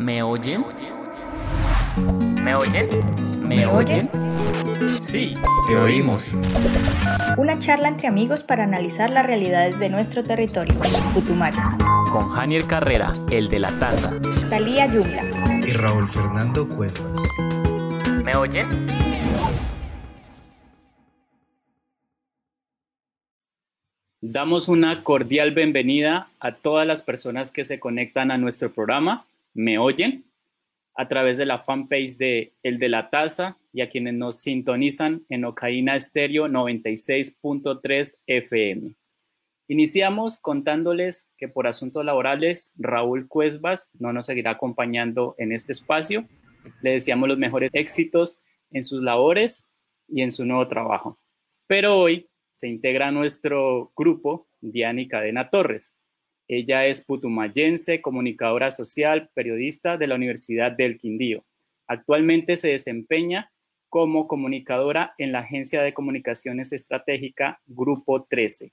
¿Me oyen? ¿Me oyen? ¿Me oyen? Sí, te oímos. Una charla entre amigos para analizar las realidades de nuestro territorio, Putumayo. Con Janiel Carrera, el de la taza. Talía Yumla. Y Raúl Fernando Cuesmas. ¿Me oyen? Damos una cordial bienvenida a todas las personas que se conectan a nuestro programa. ¿Me oyen? A través de la fanpage de El de la Taza y a quienes nos sintonizan en Ocaína Estéreo 96.3 FM. Iniciamos contándoles que por asuntos laborales Raúl Cuesbas no nos seguirá acompañando en este espacio. Le deseamos los mejores éxitos en sus labores y en su nuevo trabajo. Pero hoy se integra nuestro grupo Diani Cadena Torres. Ella es putumayense, comunicadora social, periodista de la Universidad del Quindío. Actualmente se desempeña como comunicadora en la Agencia de Comunicaciones Estratégica Grupo 13.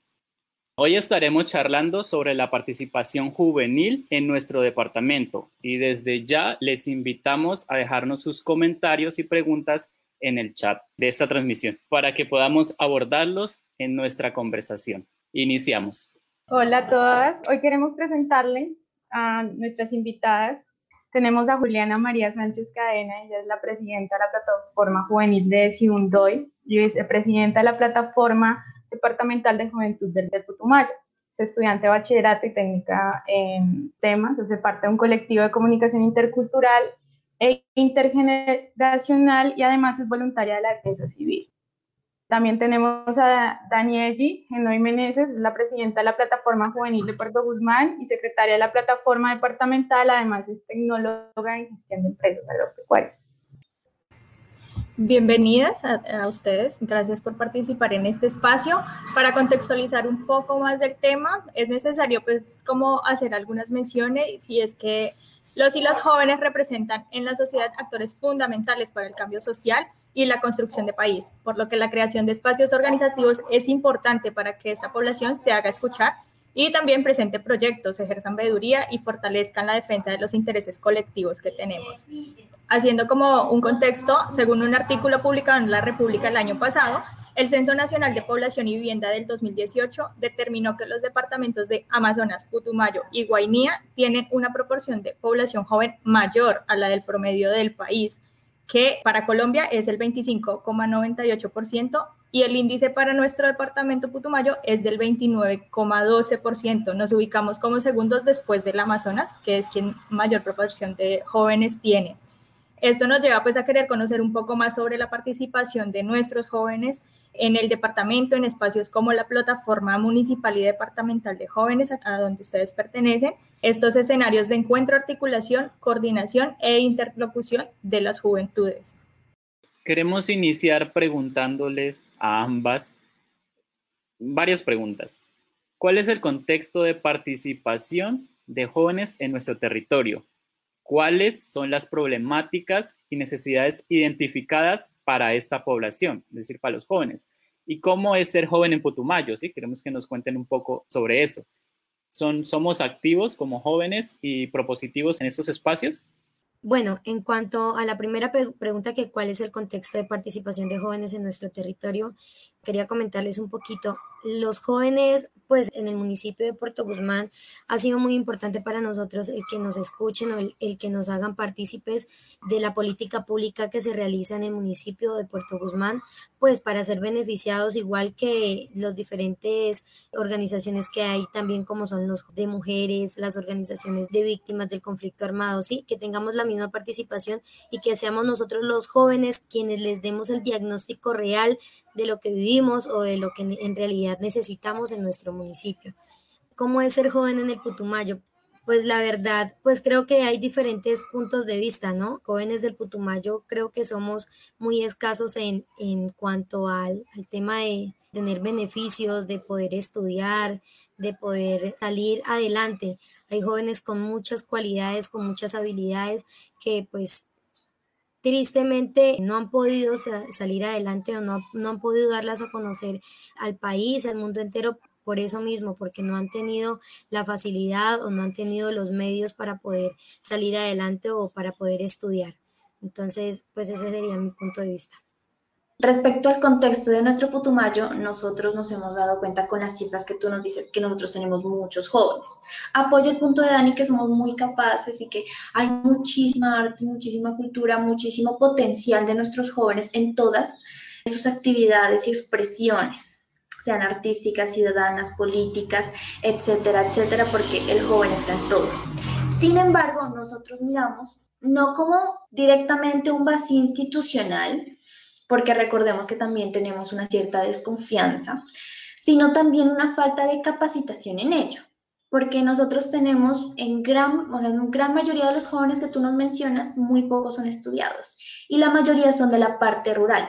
Hoy estaremos charlando sobre la participación juvenil en nuestro departamento y desde ya les invitamos a dejarnos sus comentarios y preguntas en el chat de esta transmisión para que podamos abordarlos en nuestra conversación. Iniciamos. Hola a todas. Hoy queremos presentarle a nuestras invitadas. Tenemos a Juliana María Sánchez Cadena, ella es la presidenta de la plataforma juvenil de Siundoy y vicepresidenta de la plataforma departamental de juventud del de Putumayo. Es estudiante de bachillerato y técnica en temas, hace parte de un colectivo de comunicación intercultural e intergeneracional y además es voluntaria de la defensa civil. También tenemos a Danieli Genoy Meneses, es la presidenta de la Plataforma Juvenil de Puerto Guzmán y secretaria de la Plataforma Departamental, además es tecnóloga en gestión de empresas agropecuarias. Bienvenidas a, a, ustedes, gracias por participar en este espacio. Para contextualizar un poco más del tema, es necesario pues como hacer algunas menciones y es que los y las jóvenes representan en la sociedad actores fundamentales para el cambio social y la construcción de país, por lo que la creación de espacios organizativos es importante para que esta población se haga escuchar y también presente proyectos, ejerzan veeduría y fortalezcan la defensa de los intereses colectivos que tenemos. Haciendo como un contexto, según un artículo publicado en La República el año pasado, el Censo Nacional de Población y Vivienda del 2018 determinó que los departamentos de Amazonas, Putumayo y Guainía tienen una proporción de población joven mayor a la del promedio del país, que para Colombia es el 25,98% y el índice para nuestro departamento Putumayo es del 29,12%. Nos ubicamos como segundos después del Amazonas, que es quien mayor proporción de jóvenes tiene. Esto nos lleva pues a querer conocer un poco más sobre la participación de nuestros jóvenes en el departamento, en espacios como la plataforma municipal y departamental de jóvenes, a donde ustedes pertenecen, estos escenarios de encuentro, articulación, coordinación e interlocución de las juventudes. Queremos iniciar preguntándoles a ambas varias preguntas. ¿Cuál es el contexto de participación de jóvenes en nuestro territorio? Cuáles son las problemáticas y necesidades identificadas para esta población, es decir, para los jóvenes. Y cómo es ser joven en Putumayo, ¿sí? Queremos que nos cuenten un poco sobre eso. Son, ¿Somos activos como jóvenes y propositivos en estos espacios? Bueno, en cuanto a la primera pregunta, que cuál es el contexto de participación de jóvenes en nuestro territorio, quería comentarles un poquito. Los jóvenes pues en el municipio de Puerto Guzmán ha sido muy importante para nosotros el que nos escuchen o el, que nos hagan partícipes de la política pública que se realiza en el municipio de Puerto Guzmán, pues para ser beneficiados igual que los diferentes organizaciones que hay también como son los de mujeres, las organizaciones de víctimas del conflicto armado, sí, que tengamos la misma participación y que seamos nosotros los jóvenes quienes les demos el diagnóstico real de lo que vivimos o de lo que en realidad necesitamos en nuestro municipio. ¿Cómo es ser joven en el Putumayo? Pues la verdad, pues creo que hay diferentes puntos de vista, ¿no? Jóvenes del Putumayo creo que somos muy escasos en, en cuanto al, al tema de tener beneficios, de poder estudiar, de poder salir adelante. Hay jóvenes con muchas cualidades, con muchas habilidades que pues tristemente no han podido salir adelante o no, no han podido darlas a conocer al país, al mundo entero por eso mismo, porque no han tenido la facilidad o no han tenido los medios para poder salir adelante o para poder estudiar. Entonces, pues ese sería mi punto de vista. Respecto al contexto de nuestro Putumayo, nosotros nos hemos dado cuenta con las cifras que tú nos dices que nosotros tenemos muchos jóvenes. Apoyo el punto de Dani que somos muy capaces y que hay muchísima arte, muchísima cultura, muchísimo potencial de nuestros jóvenes en todas sus actividades y expresiones, sean artísticas, ciudadanas, políticas, etcétera, etcétera, porque el joven está en todo. Sin embargo, nosotros miramos no como directamente un vacío institucional, porque recordemos que también tenemos una cierta desconfianza, sino también una falta de capacitación en ello, porque nosotros tenemos en gran, o sea, en gran mayoría de los jóvenes que tú nos mencionas, muy pocos son estudiados y la mayoría son de la parte rural.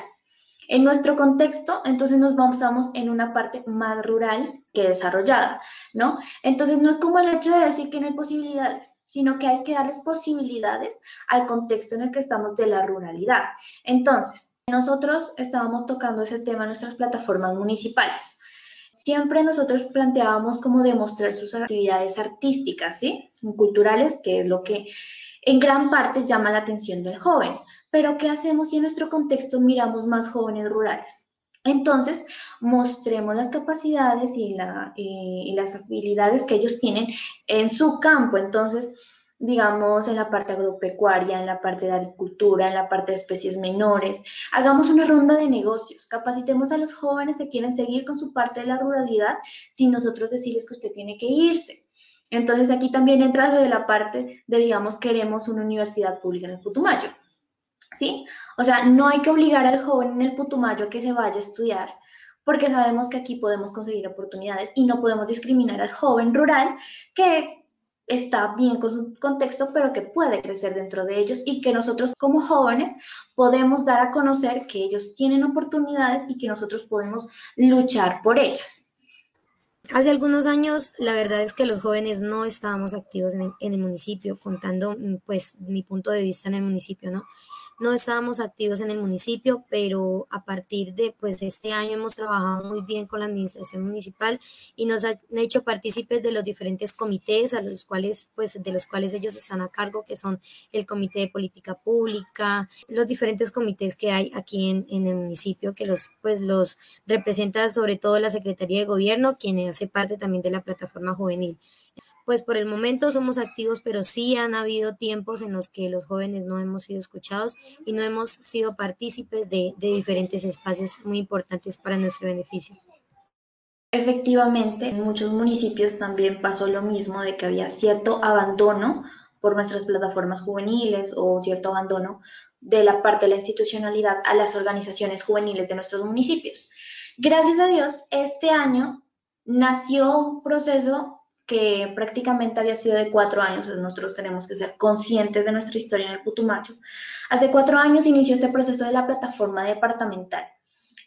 En nuestro contexto, entonces nos basamos en una parte más rural que desarrollada, ¿no? Entonces no es como el hecho de decir que no hay posibilidades, sino que hay que darles posibilidades al contexto en el que estamos de la ruralidad. Entonces, nosotros estábamos tocando ese tema en nuestras plataformas municipales. Siempre nosotros planteábamos cómo demostrar sus actividades artísticas, ¿sí? Culturales, que es lo que en gran parte llama la atención del joven. Pero ¿qué hacemos si en nuestro contexto miramos más jóvenes rurales? Entonces, mostremos las capacidades y, y las habilidades que ellos tienen en su campo. Entonces, digamos, en la parte agropecuaria, en la parte de agricultura, en la parte de especies menores. Hagamos una ronda de negocios, capacitemos a los jóvenes que quieren seguir con su parte de la ruralidad sin nosotros decirles que usted tiene que irse. Entonces aquí también entra lo de la parte de, digamos, queremos una universidad pública en el Putumayo. ¿Sí? O sea, no hay que obligar al joven en el Putumayo a que se vaya a estudiar, porque sabemos que aquí podemos conseguir oportunidades y no podemos discriminar al joven rural que está bien con su contexto, pero que puede crecer dentro de ellos y que nosotros como jóvenes podemos dar a conocer que ellos tienen oportunidades y que nosotros podemos luchar por ellas. Hace algunos años, la verdad es que los jóvenes no estábamos activos en el, en el municipio, contando pues mi punto de vista en el municipio, ¿no? No estábamos activos en el municipio, pero a partir de pues este año hemos trabajado muy bien con la administración municipal y nos han hecho partícipes de los diferentes comités a los cuales pues de los cuales ellos están a cargo, que son el comité de política pública, los diferentes comités que hay aquí en, en el municipio que los pues los representa sobre todo la Secretaría de Gobierno, quien hace parte también de la plataforma juvenil pues por el momento somos activos, pero sí han habido tiempos en los que los jóvenes no hemos sido escuchados y no hemos sido partícipes de, diferentes espacios muy importantes para nuestro beneficio. Efectivamente, en muchos municipios también pasó lo mismo de que había cierto abandono por nuestras plataformas juveniles o cierto abandono de la parte de la institucionalidad a las organizaciones juveniles de nuestros municipios. Gracias a Dios, este año nació un proceso que prácticamente había sido de cuatro años, nosotros tenemos que ser conscientes de nuestra historia en el Putumayo. Hace cuatro años inició este proceso de la plataforma departamental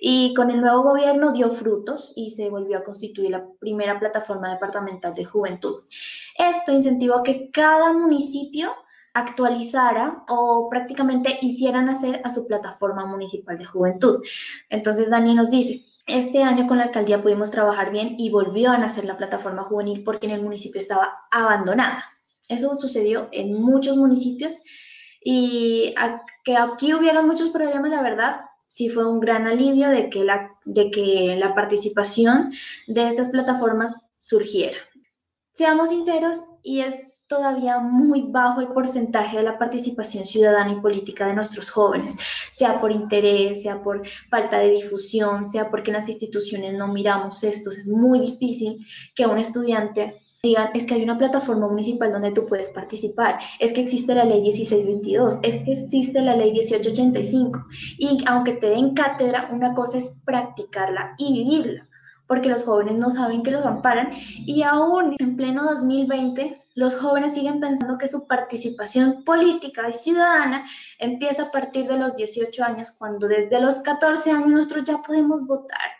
y con el nuevo gobierno dio frutos y se volvió a constituir la primera plataforma departamental de juventud. Esto incentivó que cada municipio actualizara o prácticamente hicieran hacer a su plataforma municipal de juventud. Entonces Dani nos dice, este año con la alcaldía pudimos trabajar bien y volvió a nacer la plataforma juvenil porque en el municipio estaba abandonada. Eso sucedió en muchos municipios y que aquí hubiera muchos problemas, la verdad, sí fue un gran alivio de que la, de que la participación de estas plataformas surgiera. Seamos sinceros, y es todavía muy bajo el porcentaje de la participación ciudadana y política de nuestros jóvenes, sea por interés, sea por falta de difusión, sea porque en las instituciones no miramos estos. Es muy difícil que un estudiante digan, es que hay una plataforma municipal donde tú puedes participar, es que existe la ley 1622, es que existe la ley 1885. Y aunque te den cátedra, una cosa es practicarla y vivirla, porque los jóvenes no saben que los amparan y aún en pleno 2020 los jóvenes siguen pensando que su participación política y ciudadana empieza a partir de los 18 años, cuando desde los 14 años nosotros ya podemos votar.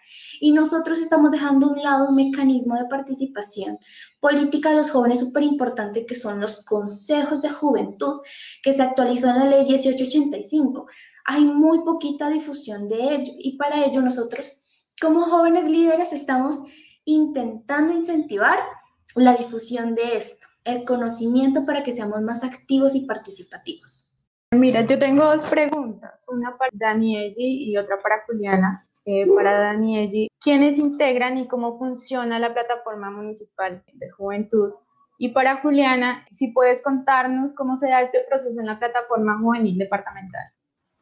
Y nosotros estamos dejando a un lado un mecanismo de participación política de los jóvenes súper importante, que son los consejos de juventud, que se actualizó en la ley 1885. Hay muy poquita difusión de ello y para ello nosotros como jóvenes líderes estamos intentando incentivar la difusión de esto, el conocimiento para que seamos más activos y participativos. Mira, yo tengo dos preguntas, una para Danieli y otra para Juliana. Eh, para Danieli, ¿quiénes integran y cómo funciona la plataforma municipal de juventud? Y para Juliana, si puedes contarnos cómo se da este proceso en la plataforma juvenil departamental.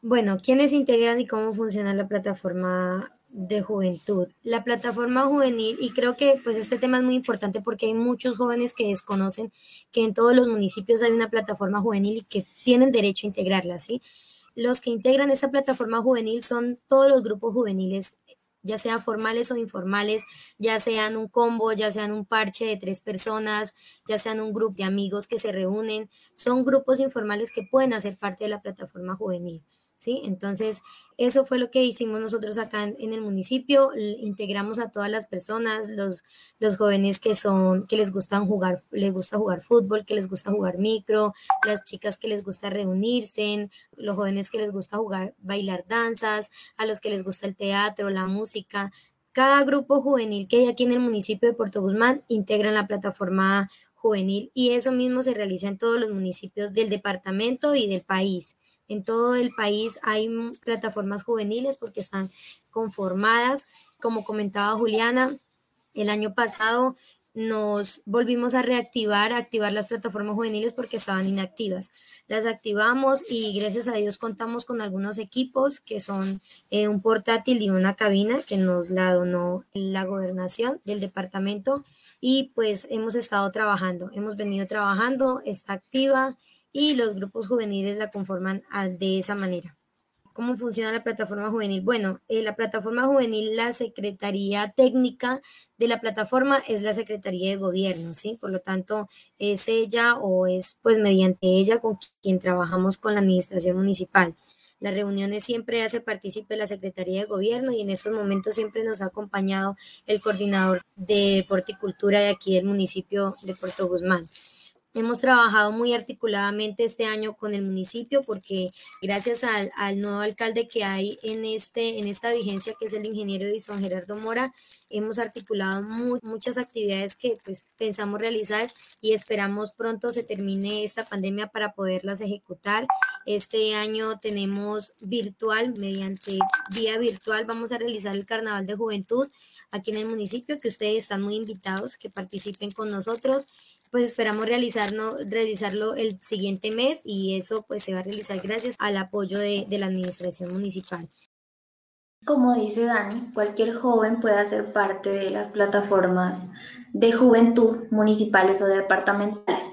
Bueno, ¿quiénes integran y cómo funciona la plataforma de juventud? La plataforma juvenil, y creo que pues este tema es muy importante porque hay muchos jóvenes que desconocen que en todos los municipios hay una plataforma juvenil y que tienen derecho a integrarla, ¿sí? Los que integran esa plataforma juvenil son todos los grupos juveniles ya sea formales o informales, ya sean un combo, ya sean un parche de tres personas, ya sean un grupo de amigos que se reúnen, son grupos informales que pueden hacer parte de la plataforma juvenil. ¿Sí? Entonces, eso fue lo que hicimos nosotros acá en, el municipio, integramos a todas las personas, los, los jóvenes que son, que les gustan jugar, les gusta jugar fútbol, que les gusta jugar micro, las chicas que les gusta reunirse, los jóvenes que les gusta jugar, bailar danzas, a los que les gusta el teatro, la música. Cada grupo juvenil que hay aquí en el municipio de Puerto Guzmán integra la plataforma juvenil y eso mismo se realiza en todos los municipios del departamento y del país. En todo el país hay plataformas juveniles porque están conformadas. Como comentaba Juliana, el año pasado nos volvimos a reactivar, a activar las plataformas juveniles porque estaban inactivas. Las activamos y gracias a Dios contamos con algunos equipos que son eh, un portátil y una cabina que nos la donó la gobernación del departamento y pues hemos estado trabajando, hemos venido trabajando, está activa y los grupos juveniles la conforman de esa manera. ¿Cómo funciona la plataforma juvenil? Bueno, eh, la plataforma juvenil, la Secretaría Técnica de la plataforma es la Secretaría de Gobierno, ¿sí? Por lo tanto, es ella o es pues mediante ella con quien trabajamos con la Administración Municipal. Las reuniones siempre hace partícipe la Secretaría de Gobierno y en estos momentos siempre nos ha acompañado el coordinador de Deporte y Cultura de aquí del municipio de Puerto Guzmán. Hemos trabajado muy articuladamente este año con el municipio porque gracias al, nuevo alcalde que hay en, este, en esta vigencia, que es el ingeniero Edison Gerardo Mora, hemos articulado muchas actividades que pues, pensamos realizar y esperamos pronto se termine esta pandemia para poderlas ejecutar. Este año tenemos virtual, mediante vía virtual, vamos a realizar el Carnaval de Juventud aquí en el municipio, que ustedes están muy invitados, que participen con nosotros pues esperamos realizarlo, realizarlo el siguiente mes y eso pues se va a realizar gracias al apoyo de, la administración municipal. Como dice Dani, cualquier joven puede hacer parte de las plataformas de juventud municipales o departamentales.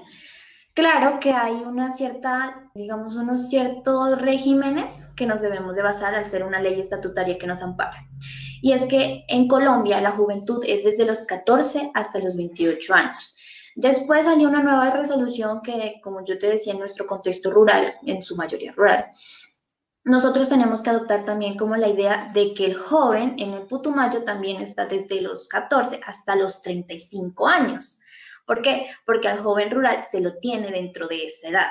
Claro que hay una cierta, digamos, unos ciertos regímenes que nos debemos de basar al ser una ley estatutaria que nos ampara. Y es que en Colombia la juventud es desde los 14 hasta los 28 años. Después salió una nueva resolución que, como yo te decía, en nuestro contexto rural, en su mayoría rural, nosotros tenemos que adoptar también como la idea de que el joven en el Putumayo también está desde los 14 hasta los 35 años. ¿Por qué? Porque al joven rural se lo tiene dentro de esa edad.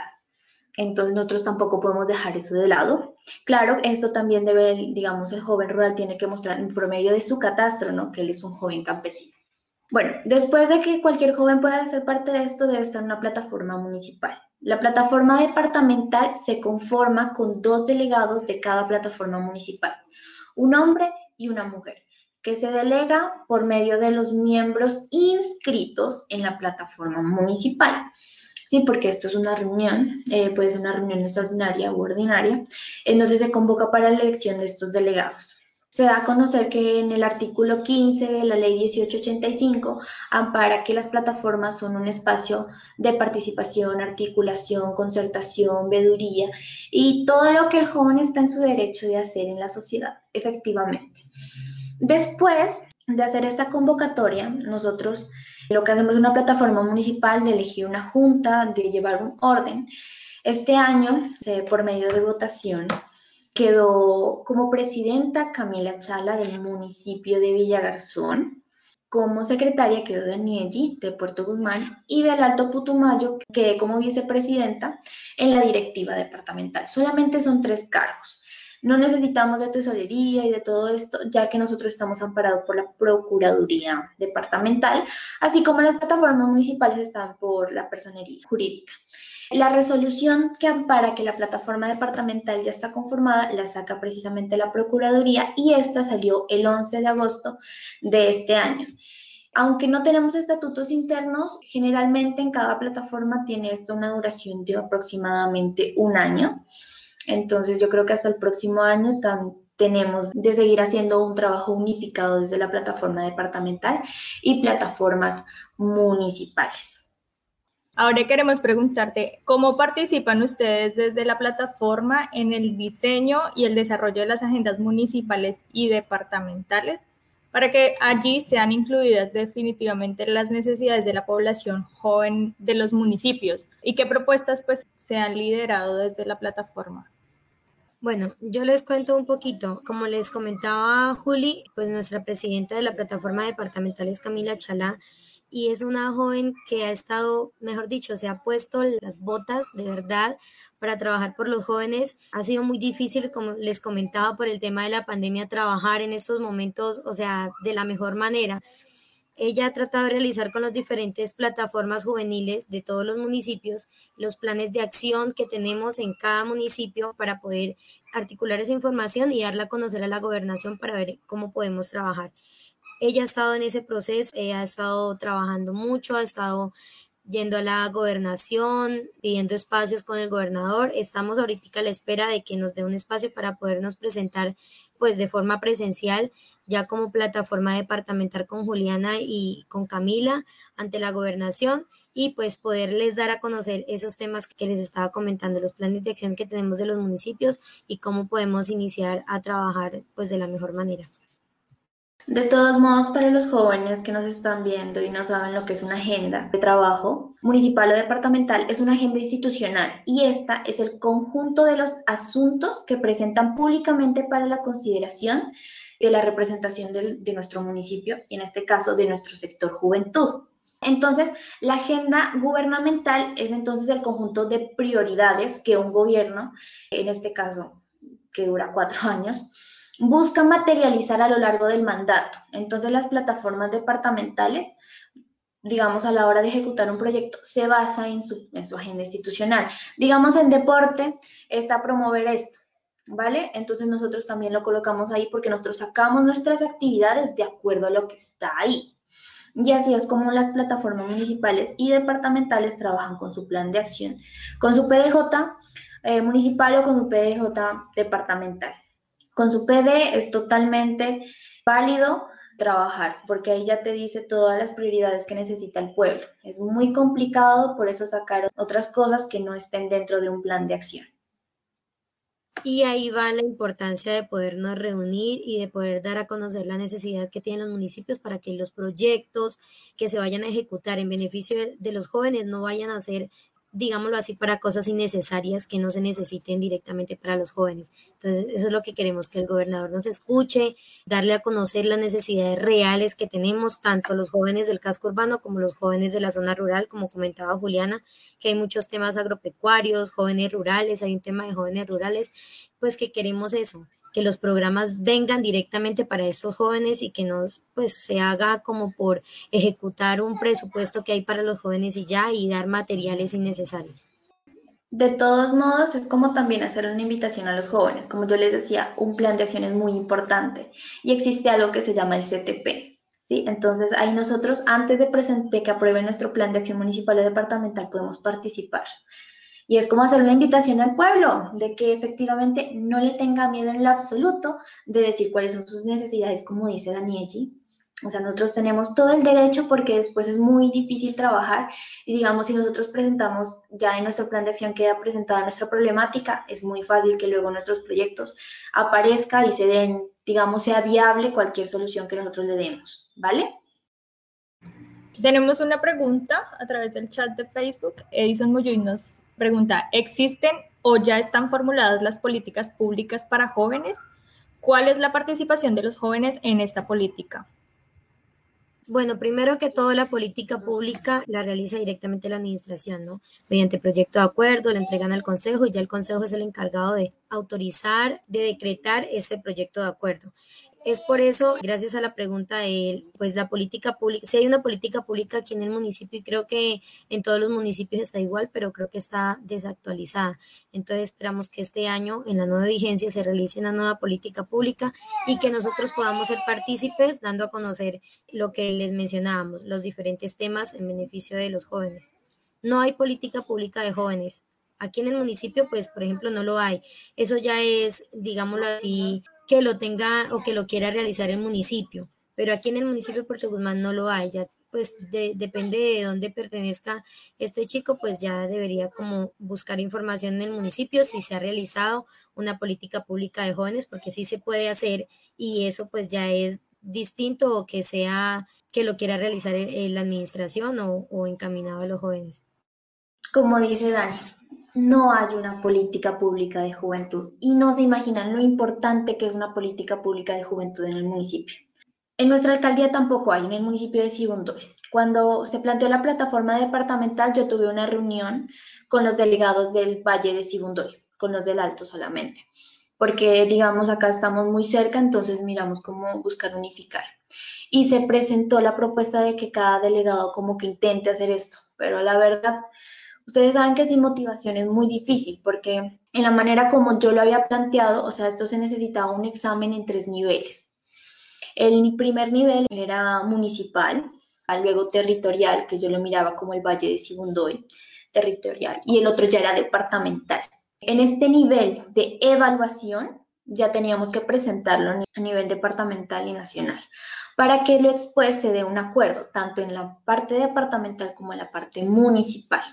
Entonces nosotros tampoco podemos dejar eso de lado. Claro, esto también debe, digamos, el joven rural tiene que mostrar en promedio de su catastro, ¿no? Que él es un joven campesino. Bueno, después de que cualquier joven pueda ser parte de esto, debe estar una plataforma municipal. La plataforma departamental se conforma con dos delegados de cada plataforma municipal, un hombre y una mujer, que se delega por medio de los miembros inscritos en la plataforma municipal. Sí, porque esto es una reunión, eh, puede ser una reunión extraordinaria u ordinaria, en donde se convoca para la elección de estos delegados se da a conocer que en el artículo 15 de la ley 1885 ampara que las plataformas son un espacio de participación, articulación, concertación, veduría y todo lo que el joven está en su derecho de hacer en la sociedad, efectivamente. Después de hacer esta convocatoria, nosotros lo que hacemos es una plataforma municipal de elegir una junta, de llevar un orden. Este año, por medio de votación, Quedó como presidenta Camila Chala del municipio de Villagarzón. Como secretaria quedó Danieli de Puerto Guzmán y del Alto Putumayo quedé como vicepresidenta en la directiva departamental. Solamente son tres cargos. No necesitamos de tesorería y de todo esto, ya que nosotros estamos amparados por la Procuraduría Departamental, así como las plataformas municipales están por la personería jurídica. La resolución que ampara que la plataforma departamental ya está conformada la saca precisamente la Procuraduría y esta salió el 11 de agosto de este año. Aunque no tenemos estatutos internos, generalmente en cada plataforma tiene esto una duración de aproximadamente un año. Entonces yo creo que hasta el próximo año tenemos de seguir haciendo un trabajo unificado desde la plataforma departamental y plataformas municipales. Ahora queremos preguntarte, ¿cómo participan ustedes desde la plataforma en el diseño y el desarrollo de las agendas municipales y departamentales para que allí sean incluidas definitivamente las necesidades de la población joven de los municipios y qué propuestas pues se han liderado desde la plataforma? Bueno, yo les cuento un poquito. Como les comentaba Juli, pues nuestra presidenta de la plataforma departamental es Camila Chalá y es una joven que ha estado, mejor dicho, se ha puesto las botas de verdad para trabajar por los jóvenes. Ha sido muy difícil, como les comentaba, por el tema de la pandemia, trabajar en estos momentos, o sea, de la mejor manera. Ella ha tratado de realizar con las diferentes plataformas juveniles de todos los municipios los planes de acción que tenemos en cada municipio para poder articular esa información y darla a conocer a la gobernación para ver cómo podemos trabajar. Ella ha estado en ese proceso, ha estado trabajando mucho, ha estado yendo a la gobernación, pidiendo espacios con el gobernador. Estamos ahorita a la espera de que nos dé un espacio para podernos presentar pues de forma presencial, ya como plataforma departamental con Juliana y con Camila ante la gobernación y pues poderles dar a conocer esos temas que les estaba comentando, los planes de acción que tenemos de los municipios y cómo podemos iniciar a trabajar pues de la mejor manera. De todos modos, para los jóvenes que nos están viendo y no saben lo que es una agenda de trabajo municipal o departamental, es una agenda institucional y esta es el conjunto de los asuntos que presentan públicamente para la consideración de la representación de nuestro municipio y en este caso de nuestro sector juventud. Entonces, la agenda gubernamental es entonces el conjunto de prioridades que un gobierno, en este caso que dura cuatro años, busca materializar a lo largo del mandato. Entonces las plataformas departamentales, digamos, a la hora de ejecutar un proyecto, se basa en su, en su agenda institucional. Digamos, en deporte está promover esto. ¿Vale? Entonces nosotros también lo colocamos ahí porque nosotros sacamos nuestras actividades de acuerdo a lo que está ahí. Y así es como las plataformas municipales y departamentales trabajan con su plan de acción, con su PDJ eh, municipal o con su PDJ departamental. Con su PD es totalmente válido trabajar, porque ahí ya te dice todas las prioridades que necesita el pueblo. Es muy complicado, por eso sacar otras cosas que no estén dentro de un plan de acción. Y ahí va la importancia de podernos reunir y de poder dar a conocer la necesidad que tienen los municipios para que los proyectos que se vayan a ejecutar en beneficio de los jóvenes no vayan a ser digámoslo así, para cosas innecesarias que no se necesiten directamente para los jóvenes. Entonces, eso es lo que queremos, que el gobernador nos escuche, darle a conocer las necesidades reales que tenemos, tanto los jóvenes del casco urbano como los jóvenes de la zona rural, como comentaba Juliana, que hay muchos temas agropecuarios, jóvenes rurales, hay un tema de jóvenes rurales, pues que queremos eso, que los programas vengan directamente para estos jóvenes y que no pues se haga como por ejecutar un presupuesto que hay para los jóvenes y ya y dar materiales innecesarios. De todos modos, es como también hacer una invitación a los jóvenes. Como yo les decía, un plan de acción es muy importante y existe algo que se llama el CTP. ¿sí? Entonces, ahí nosotros, antes de, de que aprueben nuestro plan de acción municipal o departamental, podemos participar. Y es como hacer una invitación al pueblo de que efectivamente no le tenga miedo en lo absoluto de decir cuáles son sus necesidades, como dice Danieli. O sea, nosotros tenemos todo el derecho porque después es muy difícil trabajar y digamos, si nosotros presentamos ya en nuestro plan de acción queda presentada nuestra problemática, es muy fácil que luego nuestros proyectos aparezca y se den, digamos, sea viable cualquier solución que nosotros le demos, ¿vale? Tenemos una pregunta a través del chat de Facebook. Edison Muyuy nos pregunta, ¿existen o ya están formuladas las políticas públicas para jóvenes? ¿Cuál es la participación de los jóvenes en esta política? Bueno, primero que todo, la política pública la realiza directamente la administración, ¿no? Mediante proyecto de acuerdo, le entregan al Consejo y ya el Consejo es el encargado de autorizar, de decretar ese proyecto de acuerdo. Es por eso, gracias a la pregunta de él, pues la política pública, si hay una política pública aquí en el municipio y creo que en todos los municipios está igual, pero creo que está desactualizada. Entonces esperamos que este año, en la nueva vigencia, se realice una nueva política pública y que nosotros podamos ser partícipes dando a conocer lo que les mencionábamos, los diferentes temas en beneficio de los jóvenes. No hay política pública de jóvenes. Aquí en el municipio, pues, por ejemplo, no lo hay. Eso ya es, digámoslo así, que lo tenga o que lo quiera realizar el municipio, pero aquí en el municipio de Puerto Guzmán no lo hay, ya pues depende de dónde pertenezca este chico, pues ya debería como buscar información en el municipio si se ha realizado una política pública de jóvenes, porque sí se puede hacer y eso pues ya es distinto o que sea que lo quiera realizar la administración o, o encaminado a los jóvenes. Como dice Dani, no hay una política pública de juventud y no se imaginan lo importante que es una política pública de juventud en el municipio. En nuestra alcaldía tampoco hay, en el municipio de Sibundoy. Cuando se planteó la plataforma departamental, yo tuve una reunión con los delegados del Valle de Sibundoy, con los del Alto solamente, porque digamos acá estamos muy cerca, entonces miramos cómo buscar unificar. Y se presentó la propuesta de que cada delegado como que intente hacer esto, pero la verdad Ustedes saben que sin motivación es muy difícil porque en la manera como yo lo había planteado, o sea, esto se necesitaba un examen en tres niveles. El primer nivel era municipal, luego territorial, que yo lo miraba como el Valle de Sibundoy, territorial, y el otro ya era departamental. En este nivel de evaluación ya teníamos que presentarlo a nivel departamental y nacional para que lo después dé un acuerdo, tanto en la parte departamental como en la parte municipal.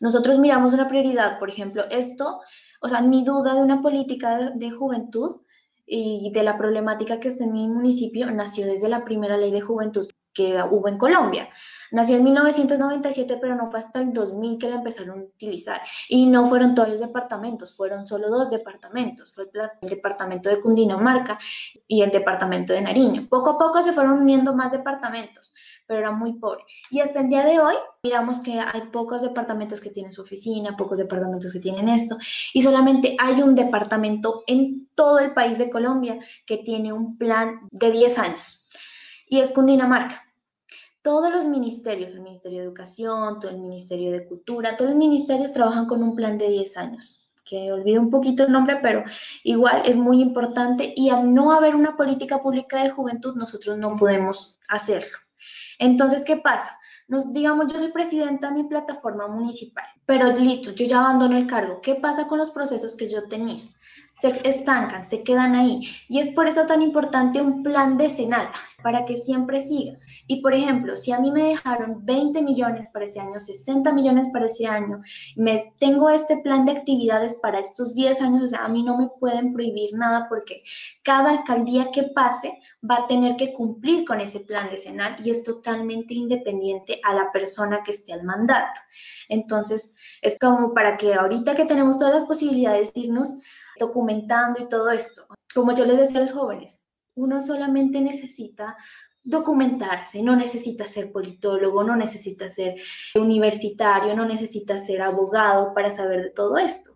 Nosotros miramos una prioridad, por ejemplo, esto, o sea, mi duda de una política de, juventud y de la problemática que está en mi municipio nació desde la primera ley de juventud que hubo en Colombia. Nació en 1997, pero no fue hasta el 2000 que la empezaron a utilizar. Y no fueron todos los departamentos, fueron solo dos departamentos. Fue el, departamento de Cundinamarca y el departamento de Nariño. Poco a poco se fueron uniendo más departamentos, pero era muy pobre. Y hasta el día de hoy, miramos que hay pocos departamentos que tienen su oficina, pocos departamentos que tienen esto, y solamente hay un departamento en todo el país de Colombia que tiene un plan de 10 años, y es Cundinamarca todos los ministerios, el Ministerio de Educación, todo el Ministerio de Cultura, todos los ministerios trabajan con un plan de 10 años, que olvido un poquito el nombre, pero igual es muy importante y al no haber una política pública de juventud, nosotros no podemos hacerlo. Entonces, ¿qué pasa? Nos, digamos, yo soy presidenta de mi plataforma municipal, pero listo, yo ya abandono el cargo. ¿Qué pasa con los procesos que yo tenía? Se estancan, se quedan ahí. Y es por eso tan importante un plan decenal, para que siempre siga. Y por ejemplo, si a mí me dejaron 20 millones para ese año, 60 millones para ese año, me tengo este plan de actividades para estos 10 años, o sea, a mí no me pueden prohibir nada porque cada alcaldía que pase va a tener que cumplir con ese plan decenal y es totalmente independiente a la persona que esté al mandato. Entonces, es como para que ahorita que tenemos todas las posibilidades de irnos documentando y todo esto. Como yo les decía a los jóvenes, uno solamente necesita documentarse, no necesita ser politólogo, no necesita ser universitario, no necesita ser abogado para saber de todo esto.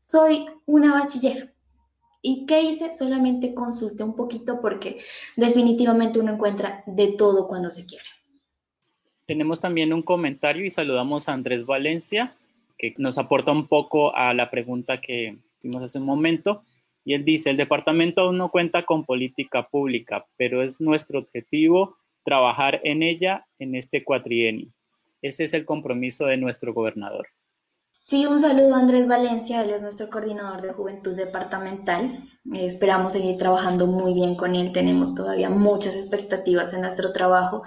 Soy una bachiller. ¿Y qué hice? Solamente consulté un poquito porque definitivamente uno encuentra de todo cuando se quiere. Tenemos también un comentario y saludamos a Andrés Valencia, que nos aporta un poco a la pregunta que, hicimos hace un momento, y él dice, el departamento aún no cuenta con política pública, pero es nuestro objetivo trabajar en ella en este cuatrienio. Ese es el compromiso de nuestro gobernador. Sí, un saludo a Andrés Valencia, él es nuestro coordinador de juventud departamental. Eh, esperamos seguir trabajando muy bien con él, tenemos todavía muchas expectativas en nuestro trabajo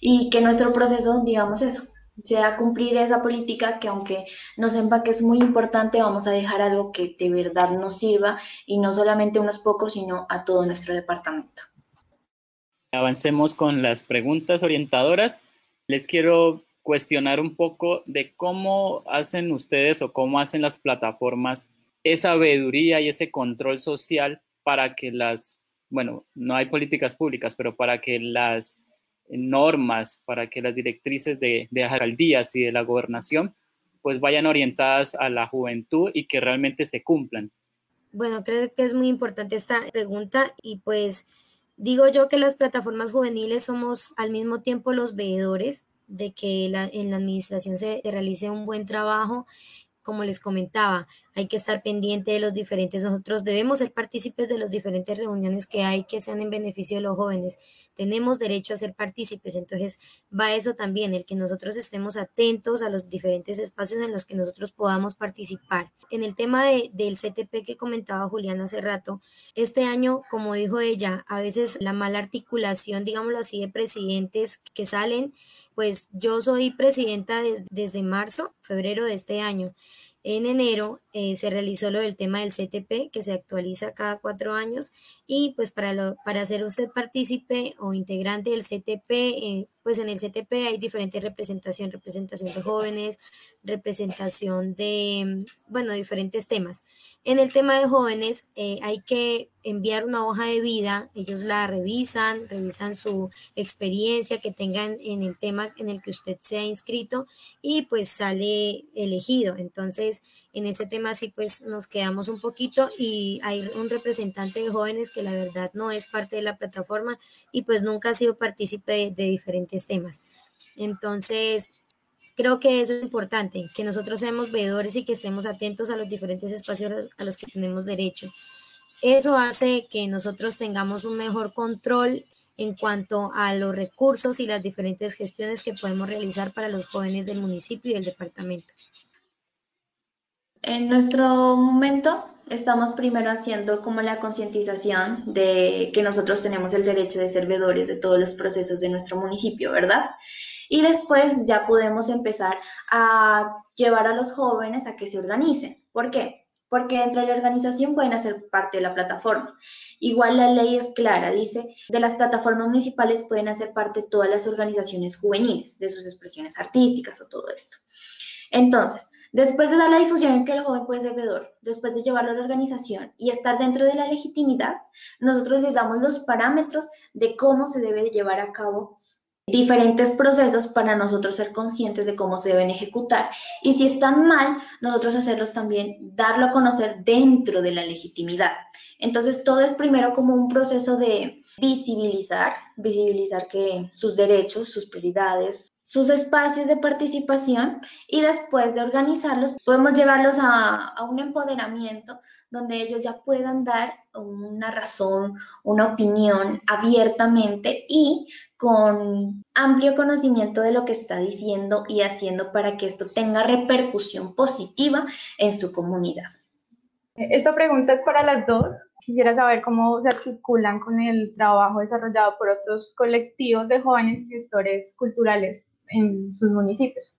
y que nuestro proceso, digamos eso, sea cumplir esa política que aunque nos sepa que es muy importante, vamos a dejar algo que de verdad nos sirva y no solamente unos pocos, sino a todo nuestro departamento. Avancemos con las preguntas orientadoras. Les quiero cuestionar un poco de cómo hacen ustedes o cómo hacen las plataformas esa veeduría y ese control social para que las, bueno, no hay políticas públicas, pero para que las normas para que las directrices de, de alcaldías y de la gobernación pues vayan orientadas a la juventud y que realmente se cumplan. Bueno, creo que es muy importante esta pregunta y pues digo yo que las plataformas juveniles somos al mismo tiempo los veedores de que en la administración se realice un buen trabajo como les comentaba, hay que estar pendiente de los diferentes, nosotros debemos ser partícipes de las diferentes reuniones que hay que sean en beneficio de los jóvenes. Tenemos derecho a ser partícipes, entonces va eso también, el que nosotros estemos atentos a los diferentes espacios en los que nosotros podamos participar. En el tema de, del CTP que comentaba Juliana hace rato, este año, como dijo ella, a veces la mala articulación, digámoslo así, de presidentes que salen pues yo soy presidenta desde marzo, febrero de este año. En enero eh, se realizó lo del tema del CTP, que se actualiza cada cuatro años, y pues para, lo, para ser usted partícipe o integrante del CTP, eh, pues en el CTP hay diferentes representación, representación de jóvenes, representación de, bueno, diferentes temas. En el tema de jóvenes eh, hay que enviar una hoja de vida, ellos la revisan, revisan su experiencia que tengan en el tema en el que usted se ha inscrito y pues sale elegido. Entonces, en ese tema sí pues nos quedamos un poquito y hay un representante de jóvenes que la verdad no es parte de la plataforma y pues nunca ha sido partícipe de, diferentes temas. Entonces, creo que eso es importante, que nosotros seamos veedores y que estemos atentos a los diferentes espacios a los que tenemos derecho. Eso hace que nosotros tengamos un mejor control en cuanto a los recursos y las diferentes gestiones que podemos realizar para los jóvenes del municipio y del departamento. En nuestro momento estamos primero haciendo como la concientización de que nosotros tenemos el derecho de ser veedores de todos los procesos de nuestro municipio, ¿verdad? Y después ya podemos empezar a llevar a los jóvenes a que se organicen. ¿Por qué? Porque dentro de la organización pueden hacer parte de la plataforma. Igual la ley es clara, dice, de las plataformas municipales pueden hacer parte todas las organizaciones juveniles, de sus expresiones artísticas o todo esto. Entonces, Después de dar la difusión en que el joven puede ser veedor, después de llevarlo a la organización y estar dentro de la legitimidad, nosotros les damos los parámetros de cómo se debe llevar a cabo diferentes procesos para nosotros ser conscientes de cómo se deben ejecutar. Y si están mal, nosotros hacerlos también, darlo a conocer dentro de la legitimidad. Entonces, todo es primero como un proceso de visibilizar, visibilizar que sus derechos, sus prioridades, sus espacios de participación y después de organizarlos podemos llevarlos a, un empoderamiento donde ellos ya puedan dar una razón, una opinión abiertamente y con amplio conocimiento de lo que está diciendo y haciendo para que esto tenga repercusión positiva en su comunidad. Esta pregunta es para las dos. Quisiera saber cómo se articulan con el trabajo desarrollado por otros colectivos de jóvenes gestores culturales en sus municipios.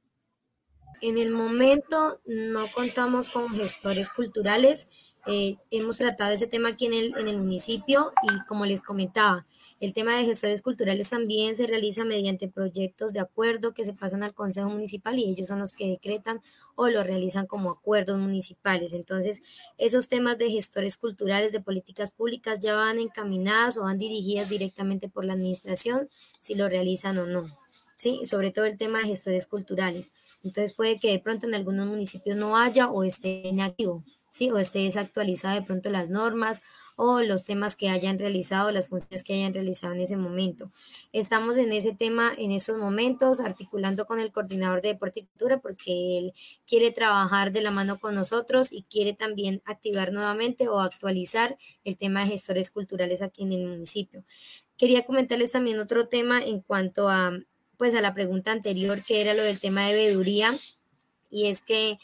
En el momento no contamos con gestores culturales. Eh, hemos tratado ese tema aquí en el, en el municipio y como les comentaba, el tema de gestores culturales también se realiza mediante proyectos de acuerdo que se pasan al Consejo Municipal y ellos son los que decretan o lo realizan como acuerdos municipales. Entonces, esos temas de gestores culturales, de políticas públicas ya van encaminadas o van dirigidas directamente por la administración si lo realizan o no. ¿Sí? Sobre todo el tema de gestores culturales. Entonces puede que de pronto en algunos municipios no haya o esté inactivo, ¿sí? O esté desactualizada de pronto las normas o los temas que hayan realizado, las funciones que hayan realizado en ese momento. Estamos en ese tema en estos momentos, articulando con el coordinador de deporte y cultura, porque él quiere trabajar de la mano con nosotros y quiere también activar nuevamente o actualizar el tema de gestores culturales aquí en el municipio. Quería comentarles también otro tema en cuanto a pues a la pregunta anterior que era lo del tema de veeduría y es que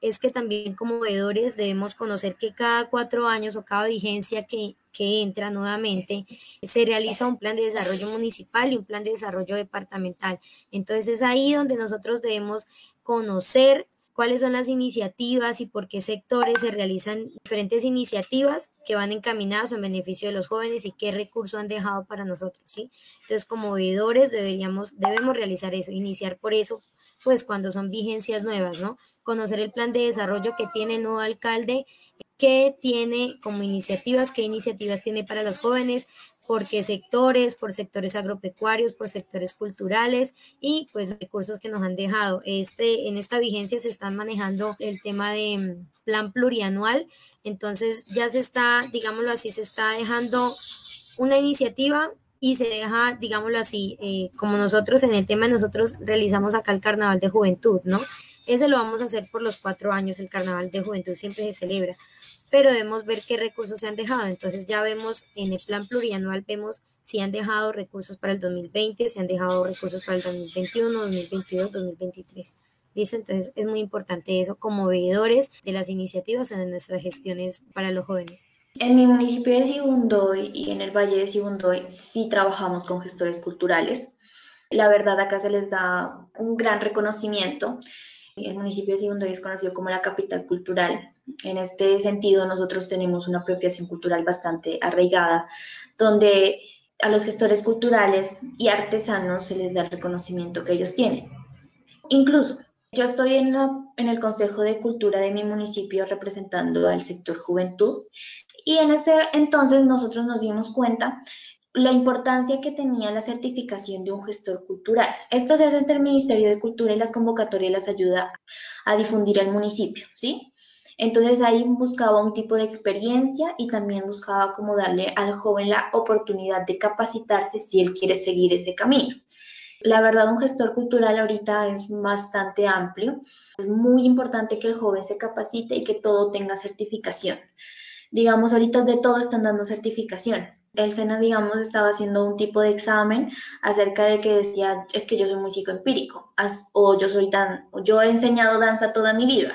es que también como veedores debemos conocer que cada cuatro años o cada vigencia que, que entra nuevamente se realiza un plan de desarrollo municipal y un plan de desarrollo departamental. Entonces es ahí donde nosotros debemos conocer cuáles son las iniciativas y por qué sectores se realizan diferentes iniciativas que van encaminadas en beneficio de los jóvenes y qué recursos han dejado para nosotros, ¿sí? Entonces, como veedores deberíamos, debemos realizar eso, iniciar por eso, pues cuando son vigencias nuevas, ¿no? Conocer el plan de desarrollo que tiene el nuevo alcalde qué tiene como iniciativas, qué iniciativas tiene para los jóvenes, por qué sectores, por sectores agropecuarios, por sectores culturales y pues recursos que nos han dejado. Este, en esta vigencia se están manejando el tema de mm, plan plurianual, entonces ya se está, digámoslo así, se está dejando una iniciativa y se deja, digámoslo así, eh, como nosotros en el tema, nosotros realizamos acá el Carnaval de Juventud, ¿no? Ese lo vamos a hacer por los cuatro años, el Carnaval de Juventud siempre se celebra, pero debemos ver qué recursos se han dejado. Entonces ya vemos en el plan plurianual, vemos si han dejado recursos para el 2020, si han dejado recursos para el 2021, 2022, 2023. ¿Listo? Entonces es muy importante eso como veedores de las iniciativas o de nuestras gestiones para los jóvenes. En mi municipio de Sibundoy y en el Valle de Sibundoy sí trabajamos con gestores culturales. La verdad acá se les da un gran reconocimiento. El municipio de Sibundoy es conocido como la capital cultural. En este sentido, nosotros tenemos una apropiación cultural bastante arraigada, donde a los gestores culturales y artesanos se les da el reconocimiento que ellos tienen. Incluso yo estoy en, en, el Consejo de Cultura de mi municipio representando al sector juventud y en ese entonces nosotros nos dimos cuenta la importancia que tenía la certificación de un gestor cultural. Esto se hace entre el Ministerio de Cultura y las convocatorias las ayuda a difundir al municipio, ¿sí? Entonces ahí buscaba un tipo de experiencia y también buscaba como darle al joven la oportunidad de capacitarse si él quiere seguir ese camino. La verdad, un gestor cultural ahorita es bastante amplio. Es muy importante que el joven se capacite y que todo tenga certificación. Digamos, ahorita de todo están dando certificación. El SENA, digamos, estaba haciendo un tipo de examen acerca de que decía, es que yo soy músico empírico, o yo soy tan, yo he enseñado danza toda mi vida,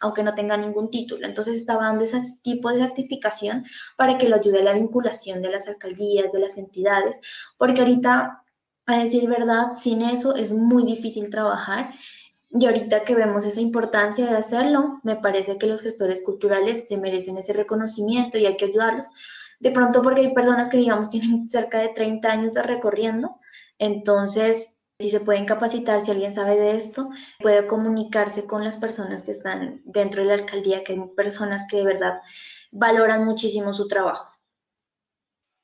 aunque no tenga ningún título. Entonces estaba dando ese tipo de certificación para que lo ayude a la vinculación de las alcaldías, de las entidades, porque ahorita a decir verdad, sin eso es muy difícil trabajar. Y ahorita que vemos esa importancia de hacerlo, me parece que los gestores culturales se merecen ese reconocimiento y hay que ayudarlos. De pronto porque hay personas que, digamos, tienen cerca de 30 años recorriendo, entonces, si se pueden capacitar, si alguien sabe de esto, puede comunicarse con las personas que están dentro de la alcaldía, que hay personas que de verdad valoran muchísimo su trabajo.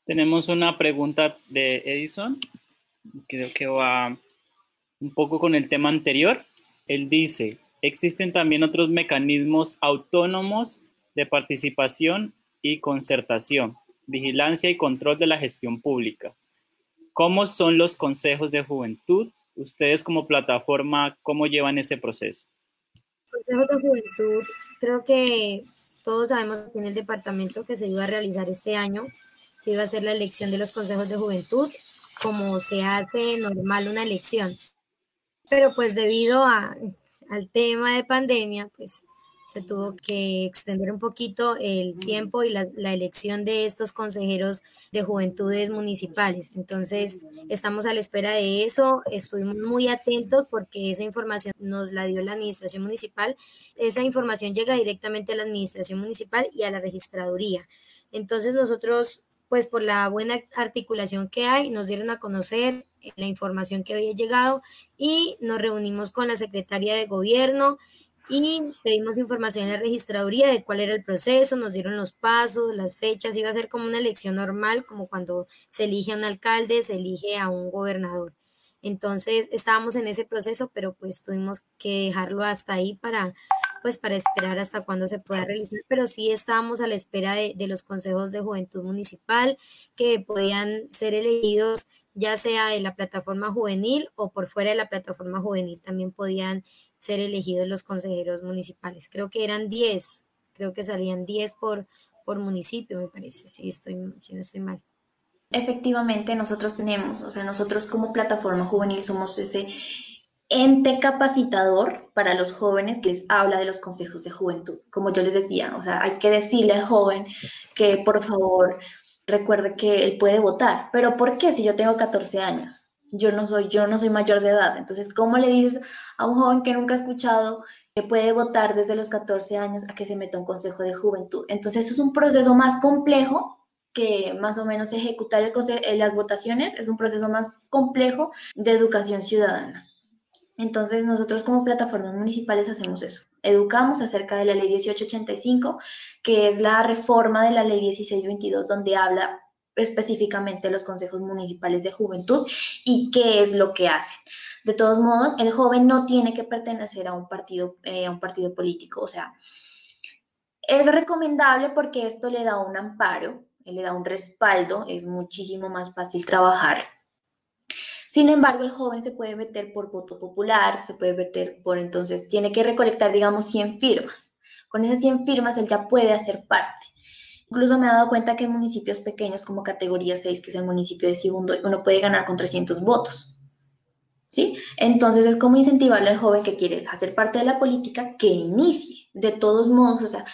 Tenemos una pregunta de Edison creo que va un poco con el tema anterior. Él dice, existen también otros mecanismos autónomos de participación y concertación, vigilancia y control de la gestión pública. ¿Cómo son los consejos de juventud? Ustedes como plataforma, ¿cómo llevan ese proceso? Consejos de juventud, creo que todos sabemos que en el departamento que se iba a realizar este año se iba a hacer la elección de los consejos de juventud como se hace normal una elección. Pero pues debido a, al tema de pandemia, pues se tuvo que extender un poquito el tiempo y la, la, elección de estos consejeros de juventudes municipales. Entonces, estamos a la espera de eso. Estuvimos muy atentos porque esa información nos la dio la administración municipal. Esa información llega directamente a la administración municipal y a la registraduría. Entonces, nosotros pues por la buena articulación que hay, nos dieron a conocer la información que había llegado y nos reunimos con la secretaria de gobierno y pedimos información en la registraduría de cuál era el proceso, nos dieron los pasos, las fechas, iba a ser como una elección normal, como cuando se elige a un alcalde, se elige a un gobernador. Entonces estábamos en ese proceso, pero pues tuvimos que dejarlo hasta ahí para pues para esperar hasta cuándo se pueda realizar, pero sí estábamos a la espera de, los consejos de juventud municipal que podían ser elegidos ya sea de la plataforma juvenil o por fuera de la plataforma juvenil también podían ser elegidos los consejeros municipales. Creo que eran 10, creo que salían 10 por, por municipio, me parece, si, estoy, si no estoy mal. Efectivamente, nosotros tenemos, o sea, nosotros como plataforma juvenil somos ese ente capacitador para los jóvenes que les habla de los consejos de juventud. Como yo les decía, o sea, hay que decirle al joven que por favor recuerde que él puede votar. Pero ¿por qué si yo tengo 14 años? Yo no soy yo no soy mayor de edad. Entonces, ¿cómo le dices a un joven que nunca ha escuchado que puede votar desde los 14 años a que se meta un consejo de juventud? Entonces, eso es un proceso más complejo que más o menos ejecutar el las votaciones es un proceso más complejo de educación ciudadana. Entonces nosotros como plataformas municipales hacemos eso. Educamos acerca de la ley 1885, que es la reforma de la ley 1622, donde habla específicamente los consejos municipales de juventud y qué es lo que hacen. De todos modos, el joven no tiene que pertenecer a un partido, eh, a un partido político, o sea, es recomendable porque esto le da un amparo, le da un respaldo, es muchísimo más fácil trabajar sin embargo, el joven se puede meter por voto popular, se puede meter por entonces, tiene que recolectar, digamos, 100 firmas. Con esas 100 firmas él ya puede hacer parte. Incluso me he dado cuenta que en municipios pequeños como categoría 6, que es el municipio de Sibundoy, uno puede ganar con 300 votos. ¿Sí? Entonces es como incentivarle al joven que quiere hacer parte de la política que inicie. De todos modos, o sea,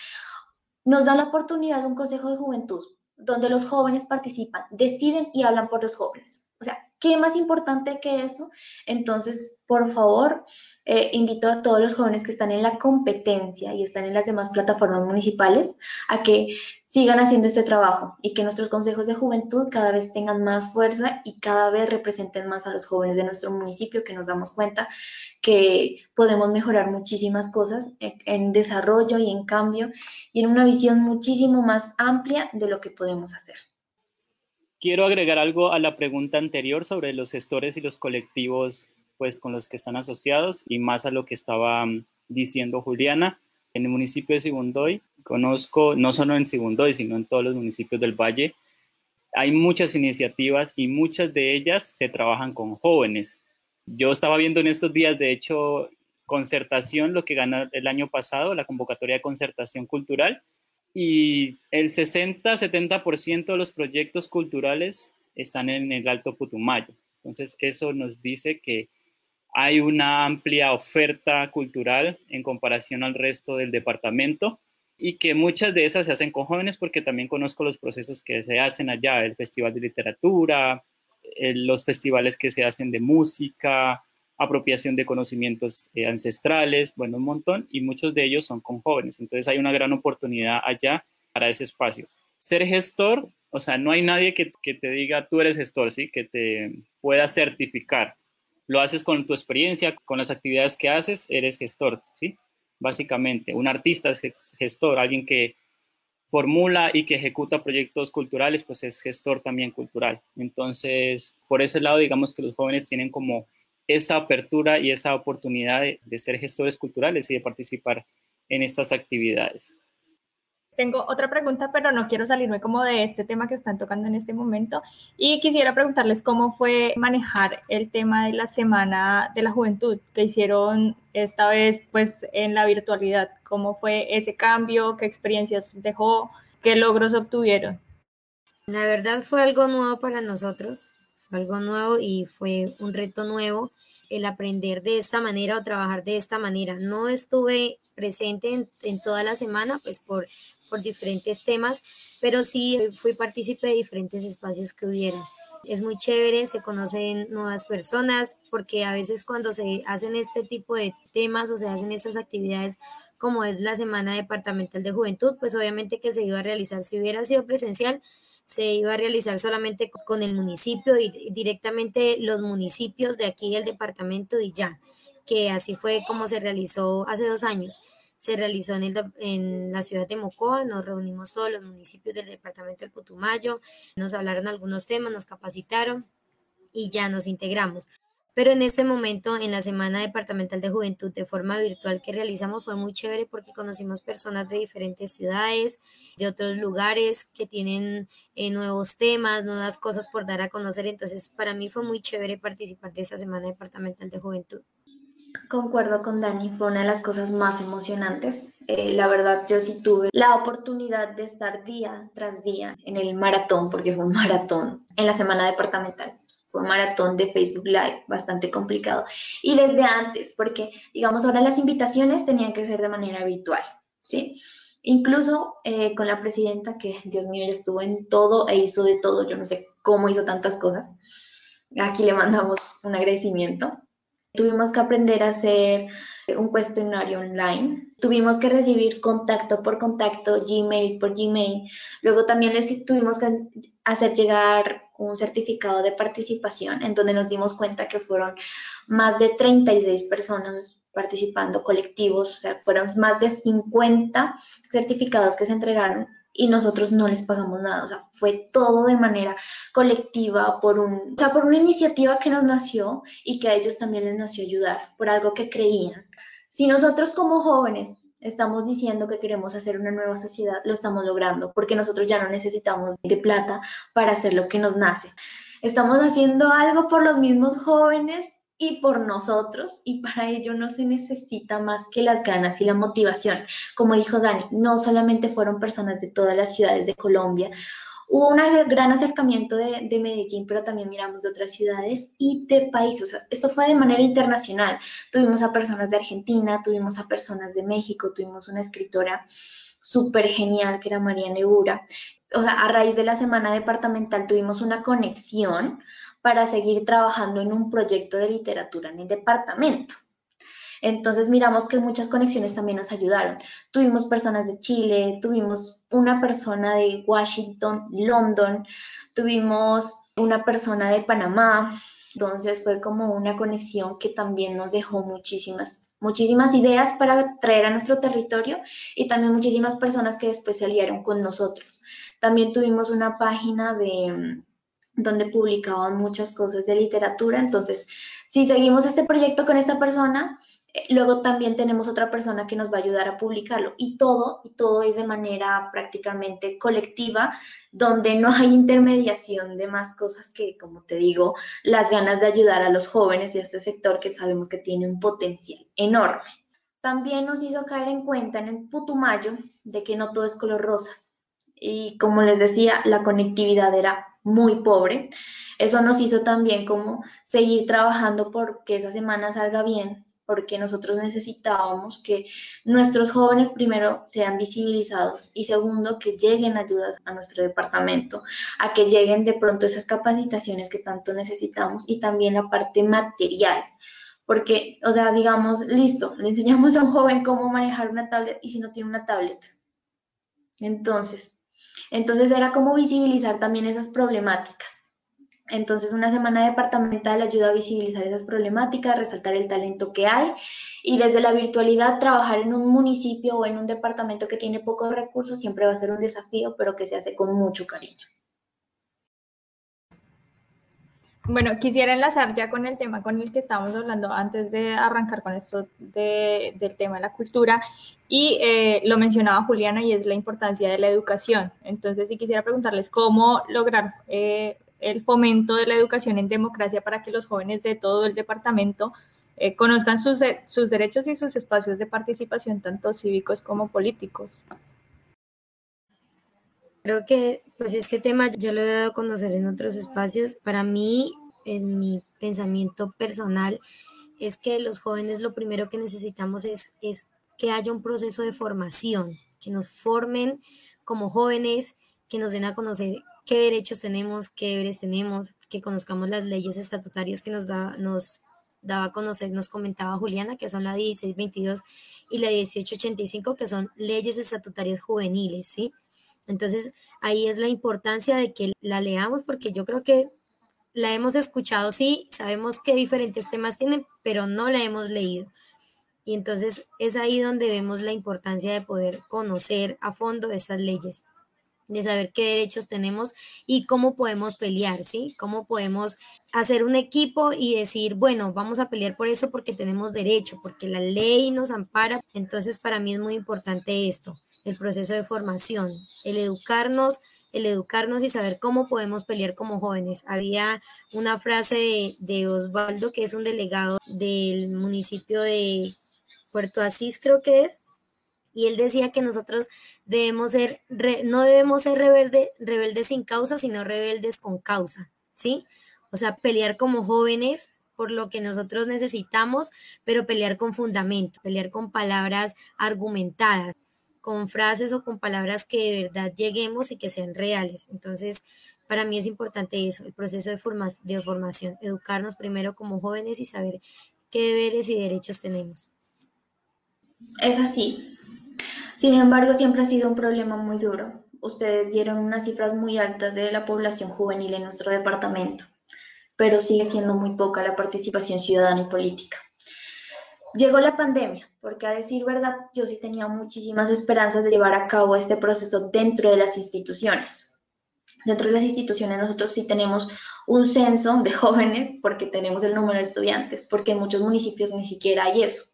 nos da la oportunidad de un consejo de juventud donde los jóvenes participan, deciden y hablan por los jóvenes. O sea, ¿qué más importante que eso? Entonces, por favor, eh, invito a todos los jóvenes que están en la competencia y están en las demás plataformas municipales a que sigan haciendo este trabajo y que nuestros consejos de juventud cada vez tengan más fuerza y cada vez representen más a los jóvenes de nuestro municipio, que nos damos cuenta que podemos mejorar muchísimas cosas en, en desarrollo y en cambio y en una visión muchísimo más amplia de lo que podemos hacer. Quiero agregar algo a la pregunta anterior sobre los gestores y los colectivos pues con los que están asociados y más a lo que estaba mm, diciendo Juliana. En el municipio de Sibundoy, conozco, no solo en Sibundoy, sino en todos los municipios del Valle, hay muchas iniciativas y muchas de ellas se trabajan con jóvenes. Yo estaba viendo en estos días, de hecho, concertación, lo que ganó el año pasado, la convocatoria de concertación cultural, y el 60-70% de los proyectos culturales están en el Alto Putumayo. Entonces, eso nos dice que hay una amplia oferta cultural en comparación al resto del departamento y que muchas de esas se hacen con jóvenes porque también conozco los procesos que se hacen allá, el Festival de Literatura, los festivales que se hacen de música, apropiación de conocimientos eh, ancestrales, bueno, un montón, y muchos de ellos son con jóvenes. Entonces hay una gran oportunidad allá para ese espacio. Ser gestor, o sea, no hay nadie que, que te diga tú eres gestor, ¿sí? Que te pueda certificar. Lo haces con tu experiencia, con las actividades que haces, eres gestor, ¿sí? Básicamente, un artista es gestor, alguien que formula y que ejecuta proyectos culturales, pues es gestor también cultural. Entonces, por ese lado, digamos que los jóvenes tienen como esa apertura y esa oportunidad de, ser gestores culturales y de participar en estas actividades. Tengo otra pregunta, pero no quiero salirme como de este tema que están tocando en este momento. Y quisiera preguntarles cómo fue manejar el tema de la Semana de la Juventud que hicieron esta vez pues en la virtualidad. ¿Cómo fue ese cambio? ¿Qué experiencias dejó? ¿Qué logros obtuvieron? La verdad fue algo nuevo para nosotros algo nuevo y fue un reto nuevo el aprender de esta manera o trabajar de esta manera. No estuve presente en, toda la semana, pues por, por diferentes temas, pero sí fui partícipe de diferentes espacios que hubieron. Es muy chévere, se conocen nuevas personas, porque a veces cuando se hacen este tipo de temas o se hacen estas actividades, como es la Semana Departamental de Juventud, pues obviamente que se iba a realizar, si hubiera sido presencial, se iba a realizar solamente con el municipio y directamente los municipios de aquí del departamento y ya, que así fue como se realizó hace dos años. Se realizó en, el, en la ciudad de Mocoa, nos reunimos todos los municipios del departamento del Putumayo, nos hablaron algunos temas, nos capacitaron y ya nos integramos. Pero en este momento, en la Semana Departamental de Juventud de forma virtual que realizamos, fue muy chévere porque conocimos personas de diferentes ciudades, de otros lugares que tienen eh, nuevos temas, nuevas cosas por dar a conocer. Entonces, para mí fue muy chévere participar de esta Semana Departamental de Juventud. Concuerdo con Dani, fue una de las cosas más emocionantes. Eh, la verdad, yo sí tuve la oportunidad de estar día tras día en el maratón, porque fue un maratón, en la semana departamental fue maratón de Facebook Live, bastante complicado. Y desde antes, porque digamos ahora las invitaciones tenían que ser de manera virtual, ¿sí? Incluso eh, con la presidenta, que Dios mío, estuvo en todo e hizo de todo, yo no sé cómo hizo tantas cosas. Aquí le mandamos un agradecimiento. Tuvimos que aprender a hacer un cuestionario online. Tuvimos que recibir contacto por contacto, Gmail por Gmail. Luego también les tuvimos que hacer llegar un certificado de participación en donde nos dimos cuenta que fueron más de 36 personas participando, colectivos, o sea, fueron más de 50 certificados que se entregaron y nosotros no les pagamos nada, o sea, fue todo de manera colectiva, por, un, o sea, por una iniciativa que nos nació y que a ellos también les nació ayudar, por algo que creían. Si nosotros como jóvenes estamos diciendo que queremos hacer una nueva sociedad, lo estamos logrando, porque nosotros ya no necesitamos de plata para hacer lo que nos nace. Estamos haciendo algo por los mismos jóvenes y por nosotros y para ello no se necesita más que las ganas y la motivación. Como dijo Dani, no solamente fueron personas de todas las ciudades de Colombia, hubo un gran acercamiento de, de, Medellín, pero también miramos de otras ciudades y de países. esto fue de manera internacional. Tuvimos a personas de Argentina, tuvimos a personas de México, tuvimos una escritora súper genial que era María Nebura. O sea, a raíz de la semana departamental tuvimos una conexión para seguir trabajando en un proyecto de literatura en el departamento. Entonces miramos que muchas conexiones también nos ayudaron. Tuvimos personas de Chile, tuvimos una persona de Washington, London, tuvimos una persona de Panamá. Entonces fue como una conexión que también nos dejó muchísimas, muchísimas ideas para traer a nuestro territorio y también muchísimas personas que después se aliaron con nosotros. También tuvimos una página de donde publicaban muchas cosas de literatura. Entonces, si seguimos este proyecto con esta persona, eh, luego también tenemos otra persona que nos va a ayudar a publicarlo. Y todo, y todo es de manera prácticamente colectiva, donde no hay intermediación de más cosas que, como te digo, las ganas de ayudar a los jóvenes y a este sector que sabemos que tiene un potencial enorme. También nos hizo caer en cuenta en el Putumayo de que no todo es color rosas. Y como les decía, la conectividad era muy pobre. Eso nos hizo también como seguir trabajando por que esa semana salga bien, porque nosotros necesitábamos que nuestros jóvenes primero sean visibilizados y segundo que lleguen ayudas a nuestro departamento, a que lleguen de pronto esas capacitaciones que tanto necesitamos y también la parte material. Porque, o sea, digamos, listo, le enseñamos a un joven cómo manejar una tablet y si no tiene una tablet. Entonces, entonces era como visibilizar también esas problemáticas. Entonces una semana departamental ayuda a visibilizar esas problemáticas, resaltar el talento que hay y desde la virtualidad trabajar en un municipio o en un departamento que tiene pocos recursos siempre va a ser un desafío, pero que se hace con mucho cariño. Bueno, quisiera enlazar ya con el tema con el que estábamos hablando antes de arrancar con esto del tema de la cultura y eh, lo mencionaba Juliana y es la importancia de la educación. Entonces, sí quisiera preguntarles cómo lograr eh, el fomento de la educación en democracia para que los jóvenes de todo el departamento eh, conozcan sus derechos y sus espacios de participación, tanto cívicos como políticos. Creo que pues este tema ya lo he dado a conocer en otros espacios. Para mí, en mi pensamiento personal, es que los jóvenes lo primero que necesitamos es, es que haya un proceso de formación, que nos formen como jóvenes, que nos den a conocer qué derechos tenemos, qué deberes tenemos, que conozcamos las leyes estatutarias que nos, da, nos daba a conocer, nos comentaba Juliana, que son la 1622 y la 1885, que son leyes estatutarias juveniles, ¿sí? Entonces, ahí es la importancia de que la leamos porque yo creo que la hemos escuchado, sí, sabemos qué diferentes temas tienen, pero no la hemos leído. Y entonces es ahí donde vemos la importancia de poder conocer a fondo estas leyes, de saber qué derechos tenemos y cómo podemos pelear, ¿sí? Cómo podemos hacer un equipo y decir, bueno, vamos a pelear por eso porque tenemos derecho, porque la ley nos ampara. Entonces, para mí es muy importante esto el proceso de formación, el educarnos, el educarnos y saber cómo podemos pelear como jóvenes. Había una frase de, Osvaldo, que es un delegado del municipio de Puerto Asís, creo que es, y él decía que nosotros debemos ser, no debemos ser rebelde, rebeldes sin causa, sino rebeldes con causa, ¿sí? O sea, pelear como jóvenes por lo que nosotros necesitamos, pero pelear con fundamento, pelear con palabras argumentadas con frases o con palabras que de verdad lleguemos y que sean reales. Entonces, para mí es importante eso, el proceso de, de formación, educarnos primero como jóvenes y saber qué deberes y derechos tenemos. Es así. Sin embargo, siempre ha sido un problema muy duro. Ustedes dieron unas cifras muy altas de la población juvenil en nuestro departamento, pero sigue siendo muy poca la participación ciudadana y política. Llegó la pandemia, porque a decir verdad, yo sí tenía muchísimas esperanzas de llevar a cabo este proceso dentro de las instituciones. Dentro de las instituciones nosotros sí tenemos un censo de jóvenes porque tenemos el número de estudiantes, porque en muchos municipios ni siquiera hay eso.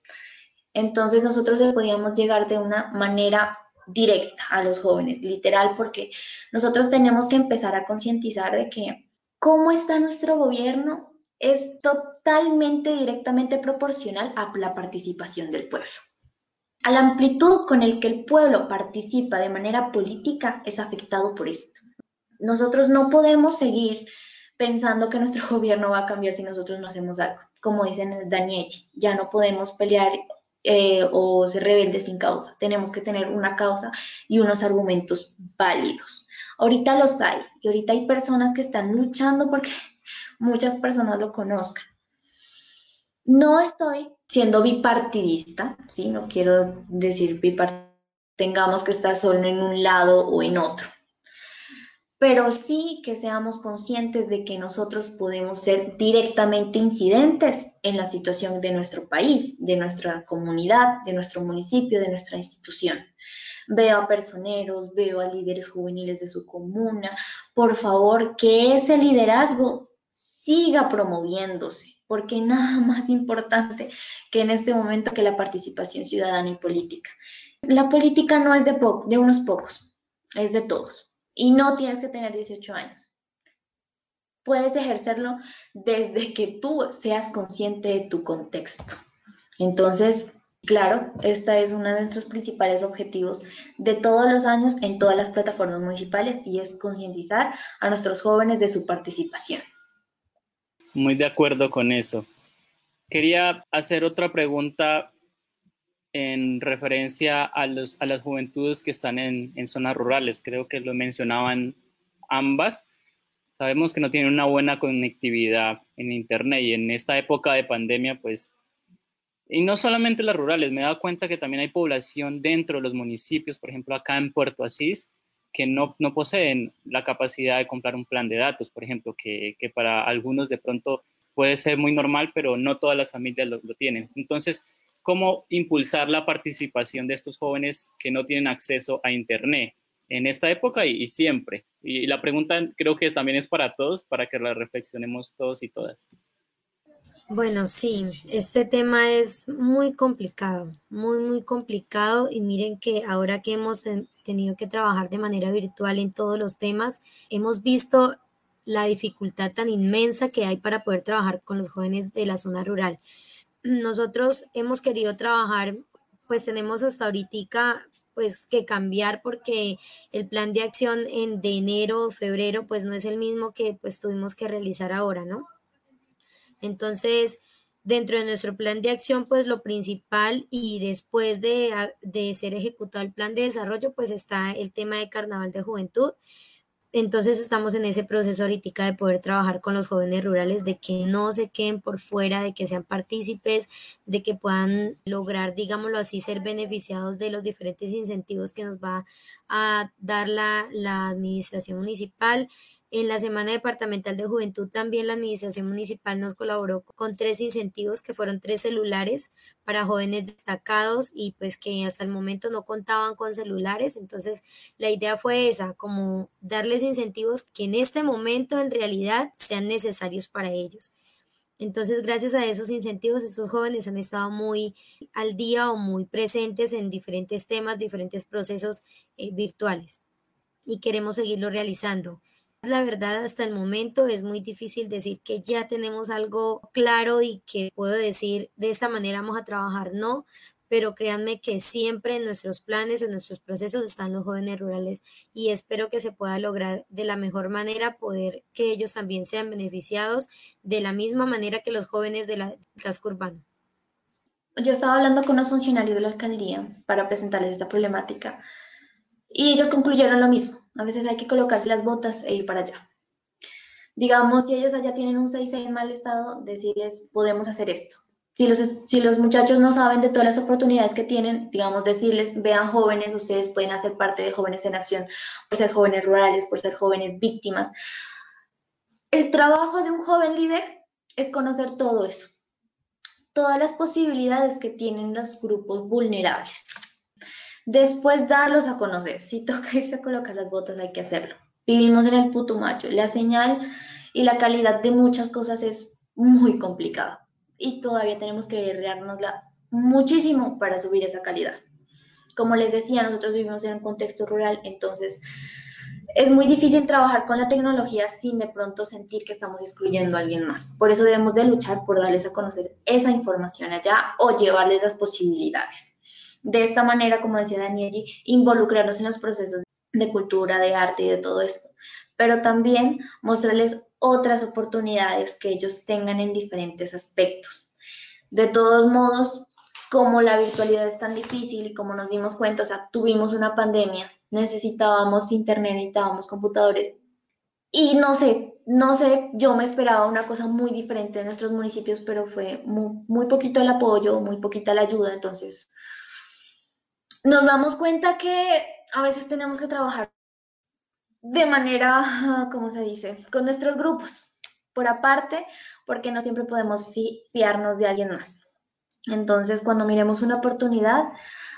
Entonces nosotros le podíamos llegar de una manera directa a los jóvenes, literal, porque nosotros tenemos que empezar a concientizar de que cómo está nuestro gobierno es totalmente directamente proporcional a la participación del pueblo. A la amplitud con el que el pueblo participa de manera política es afectado por esto. Nosotros no podemos seguir pensando que nuestro gobierno va a cambiar si nosotros no hacemos algo. Como dicen Daniel, ya no podemos pelear eh, o ser rebeldes sin causa. Tenemos que tener una causa y unos argumentos válidos. Ahorita los hay y ahorita hay personas que están luchando porque muchas personas lo conozcan. No estoy siendo bipartidista, ¿sí? No quiero decir bipartidista, tengamos que estar solo en un lado o en otro pero sí que seamos conscientes de que nosotros podemos ser directamente incidentes en la situación de nuestro país, de nuestra comunidad, de nuestro municipio, de nuestra institución. Veo a personeros, veo a líderes juveniles de su comuna. Por favor, que ese liderazgo siga promoviéndose, porque nada más importante que en este momento que la participación ciudadana y política. La política no es de, unos pocos, es de todos y no tienes que tener 18 años. Puedes ejercerlo desde que tú seas consciente de tu contexto. Entonces, claro, esta es uno de nuestros principales objetivos de todos los años en todas las plataformas municipales y es concientizar a nuestros jóvenes de su participación. Muy de acuerdo con eso. Quería hacer otra pregunta en referencia a, los, a las juventudes que están en, en, zonas rurales. Creo que lo mencionaban ambas. Sabemos que no tienen una buena conectividad en Internet y en esta época de pandemia, pues, y no solamente las rurales, me he dado cuenta que también hay población dentro de los municipios, por ejemplo, acá en Puerto Asís, que no, no poseen la capacidad de comprar un plan de datos, por ejemplo, que, que para algunos de pronto puede ser muy normal, pero no todas las familias lo, lo tienen. Entonces, cómo impulsar la participación de estos jóvenes que no tienen acceso a Internet en esta época y, siempre. Y, la pregunta creo que también es para todos, para que la reflexionemos todos y todas. Bueno, sí, este tema es muy complicado, muy, muy complicado y miren que ahora que hemos tenido que trabajar de manera virtual en todos los temas, hemos visto la dificultad tan inmensa que hay para poder trabajar con los jóvenes de la zona rural nosotros hemos querido trabajar, pues tenemos hasta ahorita pues que cambiar porque el plan de acción en, de enero, febrero, pues no es el mismo que pues tuvimos que realizar ahora, ¿no? Entonces, dentro de nuestro plan de acción, pues lo principal y después de, de ser ejecutado el plan de desarrollo, pues está el tema de Carnaval de Juventud. Entonces estamos en ese proceso ahorita de poder trabajar con los jóvenes rurales, de que no se queden por fuera, de que sean partícipes, de que puedan lograr, digámoslo así, ser beneficiados de los diferentes incentivos que nos va a dar la, la administración municipal en la Semana Departamental de Juventud también la Administración Municipal nos colaboró con tres incentivos que fueron tres celulares para jóvenes destacados y pues que hasta el momento no contaban con celulares. Entonces la idea fue esa, como darles incentivos que en este momento en realidad sean necesarios para ellos. Entonces, gracias a esos incentivos, estos jóvenes han estado muy al día o muy presentes en diferentes temas, diferentes procesos eh, virtuales y queremos seguirlo realizando. La verdad, hasta el momento es muy difícil decir que ya tenemos algo claro y que puedo decir de esta manera vamos a trabajar, no, pero créanme que siempre en nuestros planes o en nuestros procesos están los jóvenes rurales y espero que se pueda lograr de la mejor manera poder que ellos también sean beneficiados de la misma manera que los jóvenes de la casco urbano. Yo estaba hablando con unos funcionarios de la alcaldía para presentarles esta problemática y ellos concluyeron lo mismo. A veces hay que colocarse las botas e ir para allá. Digamos, si ellos allá tienen un 6 en mal estado, decirles, podemos hacer esto. Si los, si los muchachos no saben de todas las oportunidades que tienen, digamos, decirles, vean jóvenes, ustedes pueden hacer parte de Jóvenes en Acción por ser jóvenes rurales, por ser jóvenes víctimas. El trabajo de un joven líder es conocer todo eso, todas las posibilidades que tienen los grupos vulnerables. Después darlos a conocer. Si toca irse a colocar las botas, hay que hacerlo. Vivimos en el Putumayo. La señal y la calidad de muchas cosas es muy complicada y todavía tenemos que guerreárnosla muchísimo para subir esa calidad. Como les decía, nosotros vivimos en un contexto rural, entonces es muy difícil trabajar con la tecnología sin de pronto sentir que estamos excluyendo a alguien más. Por eso debemos de luchar por darles a conocer esa información allá o llevarles las posibilidades. De esta manera, como decía Danieli, involucrarnos en los procesos de cultura, de arte y de todo esto, pero también mostrarles otras oportunidades que ellos tengan en diferentes aspectos. De todos modos, como la virtualidad es tan difícil y como nos dimos cuenta, o sea, tuvimos una pandemia, necesitábamos internet, necesitábamos computadores y no sé, no sé, yo me esperaba una cosa muy diferente en nuestros municipios, pero fue muy, muy poquito el apoyo, muy poquita la ayuda, entonces nos damos cuenta que a veces tenemos que trabajar de manera, ¿cómo se dice?, con nuestros grupos, por aparte, porque no siempre podemos fiarnos de alguien más. Entonces, cuando miremos una oportunidad,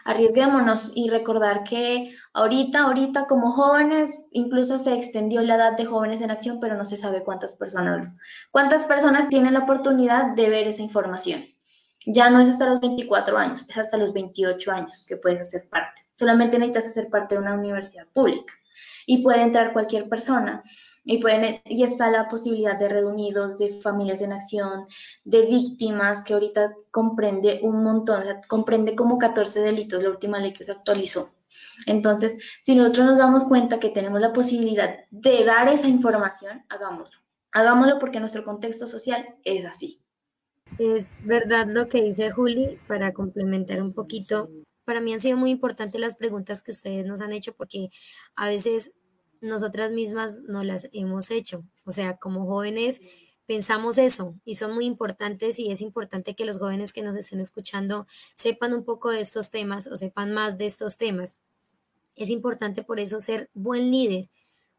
arriesguémonos y recordar que ahorita, ahorita como jóvenes, incluso se extendió la edad de jóvenes en acción, pero no se sabe cuántas personas, cuántas personas tienen la oportunidad de ver esa información. Ya no es hasta los 24 años, es hasta los 28 años que puedes hacer parte. Solamente necesitas hacer parte de una universidad pública y puede entrar cualquier persona. Y, pueden, y está la posibilidad de reunidos, de familias en acción, de víctimas, que ahorita comprende un montón, comprende como 14 delitos, la última ley que se actualizó. Entonces, si nosotros nos damos cuenta que tenemos la posibilidad de dar esa información, hagámoslo. Hagámoslo porque nuestro contexto social es así. Es verdad lo que dice Juli, para complementar un poquito. Para mí han sido muy importantes las preguntas que ustedes nos han hecho porque a veces nosotras mismas no las hemos hecho. O sea, como jóvenes pensamos eso y son muy importantes y es importante que los jóvenes que nos estén escuchando sepan un poco de estos temas o sepan más de estos temas. Es importante por eso ser buen líder.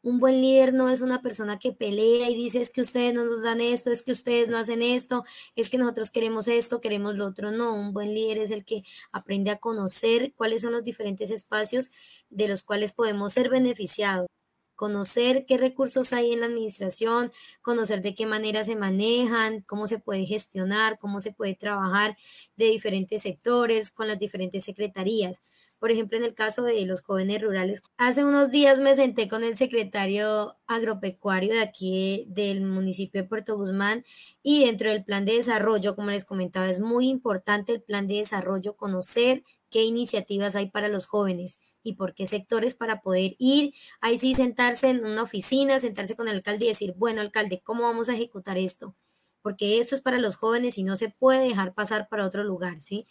Un buen líder no es una persona que pelea y dice es que ustedes no nos dan esto, es que ustedes no hacen esto, es que nosotros queremos esto, queremos lo otro. No, un buen líder es el que aprende a conocer cuáles son los diferentes espacios de los cuales podemos ser beneficiados conocer qué recursos hay en la administración, conocer de qué manera se manejan, cómo se puede gestionar, cómo se puede trabajar de diferentes sectores con las diferentes secretarías. Por ejemplo, en el caso de los jóvenes rurales, hace unos días me senté con el secretario agropecuario de aquí del municipio de Puerto Guzmán y dentro del plan de desarrollo, como les comentaba, es muy importante el plan de desarrollo, conocer qué iniciativas hay para los jóvenes y por qué sectores para poder ir, ahí sí sentarse en una oficina, sentarse con el alcalde y decir, bueno, alcalde, ¿cómo vamos a ejecutar esto? Porque esto es para los jóvenes y no se puede dejar pasar para otro lugar, ¿sí?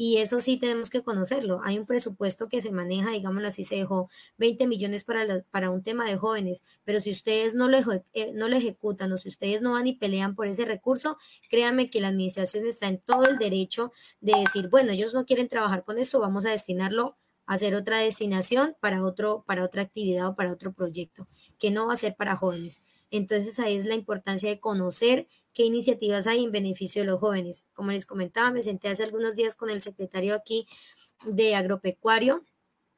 Y eso sí tenemos que conocerlo. Hay un presupuesto que se maneja, digámoslo así, se dejó 20 millones para, para un tema de jóvenes, pero si ustedes no lo, eh, no lo ejecutan o si ustedes no van y pelean por ese recurso, créanme que la administración está en todo el derecho de decir, bueno, ellos no quieren trabajar con esto, vamos a destinarlo hacer otra destinación para, otro, para otra actividad o para otro proyecto, que no va a ser para jóvenes. Entonces ahí es la importancia de conocer qué iniciativas hay en beneficio de los jóvenes. Como les comentaba, me senté hace algunos días con el secretario aquí de agropecuario,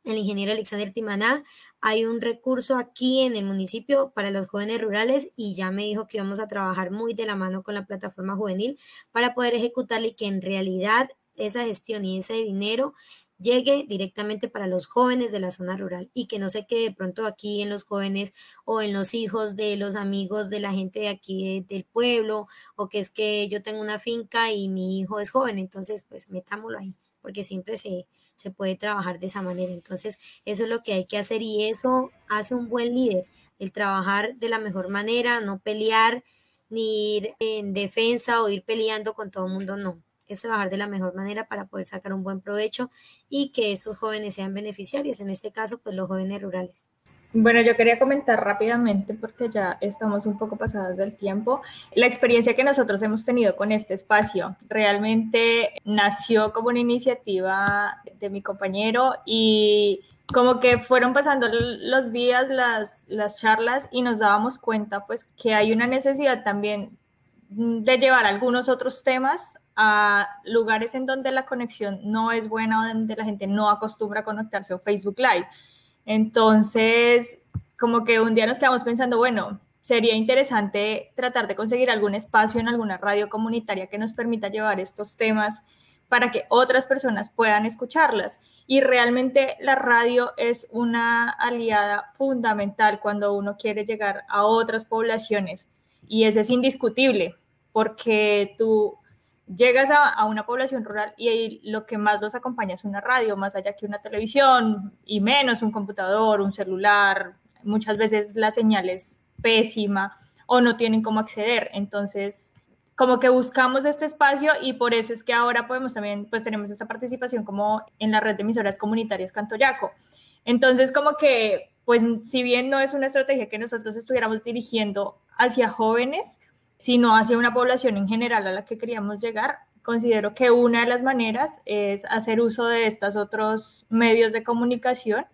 el ingeniero Alexander Timaná. Hay un recurso aquí en el municipio para los jóvenes rurales y ya me dijo que vamos a trabajar muy de la mano con la plataforma juvenil para poder ejecutarle y que en realidad esa gestión y ese dinero llegue directamente para los jóvenes de la zona rural y que no se quede de pronto aquí en los jóvenes o en los hijos de los amigos de la gente de aquí del pueblo o que es que yo tengo una finca y mi hijo es joven, entonces pues metámoslo ahí, porque siempre se, se puede trabajar de esa manera. Entonces eso es lo que hay que hacer y eso hace un buen líder, el trabajar de la mejor manera, no pelear ni ir en defensa o ir peleando con todo el mundo, no trabajar de la mejor manera para poder sacar un buen provecho y que esos jóvenes sean beneficiarios, en este caso, pues los jóvenes rurales. Bueno, yo quería comentar rápidamente, porque ya estamos un poco pasados del tiempo, la experiencia que nosotros hemos tenido con este espacio. Realmente nació como una iniciativa de mi compañero y como que fueron pasando los días, las, las charlas y nos dábamos cuenta pues que hay una necesidad también de llevar algunos otros temas a lugares en donde la conexión no es buena donde la gente no acostumbra a conectarse a Facebook Live. Entonces, como que un día nos quedamos pensando, bueno, sería interesante tratar de conseguir algún espacio en alguna radio comunitaria que nos permita llevar estos temas para que otras personas puedan escucharlas. Y realmente la radio es una aliada fundamental cuando uno quiere llegar a otras poblaciones. Y eso es indiscutible, porque tú llegas a, una población rural y lo que más los acompaña es una radio, más allá que una televisión y menos un computador, un celular. Muchas veces la señal es pésima o no tienen cómo acceder. Entonces, como que buscamos este espacio y por eso es que ahora podemos también, pues tenemos esta participación como en la red de emisoras comunitarias Cantoyaco. Entonces, como que, pues si bien no es una estrategia que nosotros estuviéramos dirigiendo hacia jóvenes, sino hacia una población en general a la que queríamos llegar, considero que una de las maneras es hacer uso de estos otros medios de comunicación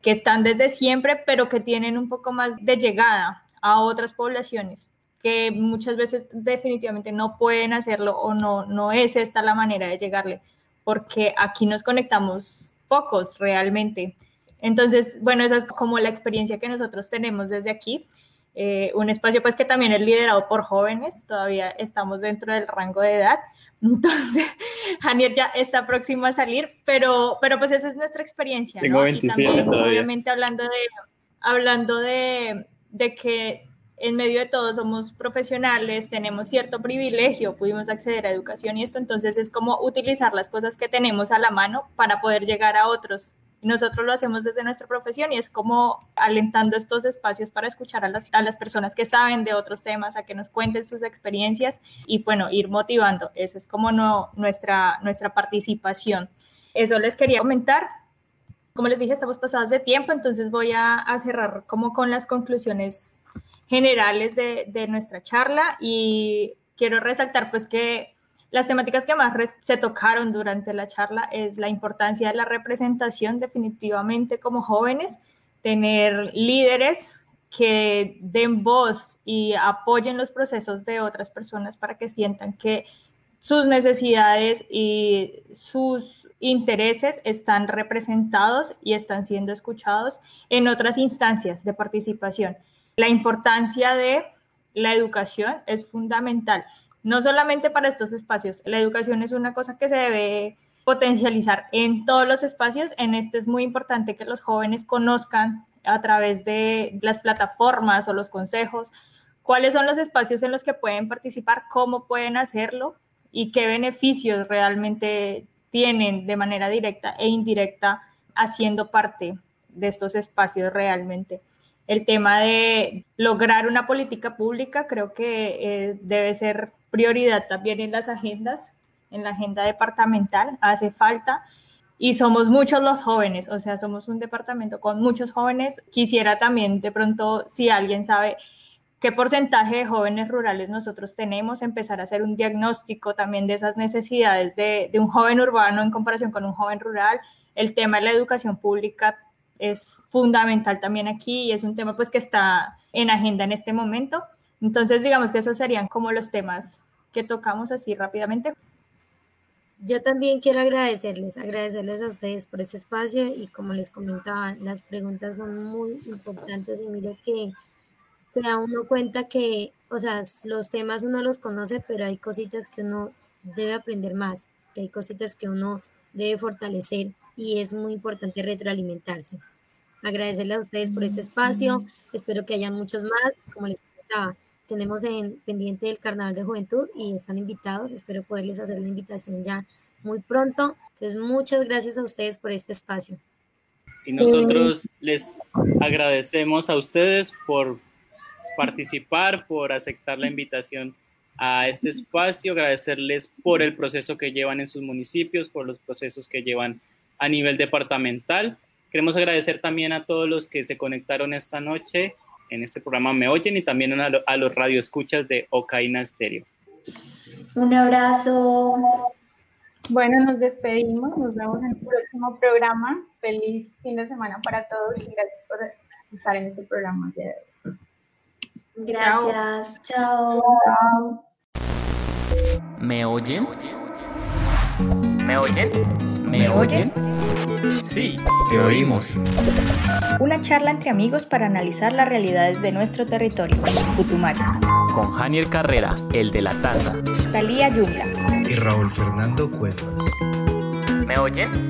que están desde siempre, pero que tienen un poco más de llegada a otras poblaciones que muchas veces definitivamente no pueden hacerlo o no, no es esta la manera de llegarle, porque aquí nos conectamos pocos realmente. Entonces, bueno, esa es como la experiencia que nosotros tenemos desde aquí. Eh, un espacio pues que también es liderado por jóvenes, todavía estamos dentro del rango de edad, entonces Janier ya está próximo a salir, pero, pero pues esa es nuestra experiencia. Tengo 27 Obviamente hablando de, hablando de, de que en medio de todo somos profesionales, tenemos cierto privilegio, pudimos acceder a educación y esto, entonces es como utilizar las cosas que tenemos a la mano para poder llegar a otros nosotros lo hacemos desde nuestra profesión y es como alentando estos espacios para escuchar a las, a las personas que saben de otros temas, a que nos cuenten sus experiencias y bueno, ir motivando. Esa es como no, nuestra, nuestra participación. Eso les quería comentar. Como les dije, estamos pasados de tiempo, entonces voy a, a cerrar como con las conclusiones generales de, de nuestra charla y quiero resaltar pues que las temáticas que más se tocaron durante la charla es la importancia de la representación definitivamente como jóvenes, tener líderes que den voz y apoyen los procesos de otras personas para que sientan que sus necesidades y sus intereses están representados y están siendo escuchados en otras instancias de participación. La importancia de la educación es fundamental no solamente para estos espacios. La educación es una cosa que se debe potencializar en todos los espacios. En este es muy importante que los jóvenes conozcan a través de las plataformas o los consejos cuáles son los espacios en los que pueden participar, cómo pueden hacerlo y qué beneficios realmente tienen de manera directa e indirecta haciendo parte de estos espacios realmente. El tema de lograr una política pública creo que eh, debe ser prioridad también en las agendas, en la agenda departamental, hace falta. Y somos muchos los jóvenes, o sea, somos un departamento con muchos jóvenes. Quisiera también de pronto, si alguien sabe qué porcentaje de jóvenes rurales nosotros tenemos, empezar a hacer un diagnóstico también de esas necesidades de, de un joven urbano en comparación con un joven rural. El tema de la educación pública es fundamental también aquí y es un tema pues que está en agenda en este momento. Entonces, digamos que esos serían como los temas que tocamos así rápidamente. Yo también quiero agradecerles, agradecerles a ustedes por este espacio y como les comentaba, las preguntas son muy importantes y mire que se da uno cuenta que, o sea, los temas uno los conoce, pero hay cositas que uno debe aprender más, que hay cositas que uno debe fortalecer y es muy importante retroalimentarse. Agradecerles a ustedes por este espacio, espero que haya muchos más, como les comentaba, tenemos en pendiente el Carnaval de Juventud y están invitados. Espero poderles hacer la invitación ya muy pronto. Entonces, muchas gracias a ustedes por este espacio. Y nosotros les agradecemos a ustedes por participar, por aceptar la invitación a este espacio, agradecerles por el proceso que llevan en sus municipios, por los procesos que llevan a nivel departamental Queremos agradecer también a todos los que se conectaron esta noche en este programa Me Oyen y también a, a los radioescuchas de Ocaina Stereo. Un abrazo. Bueno, nos despedimos, nos vemos en el próximo programa. Feliz fin de semana para todos y gracias por estar en este programa. Gracias, chao. ¿Me oyen? ¿Me oyen? ¿Me oyen? Sí, te oímos. Una charla entre amigos para analizar las realidades de nuestro territorio. Putumayo. Con Janiel Carrera, el de la taza. Talía Yumla. Y Raúl Fernando Cuesmas. ¿Me oyen?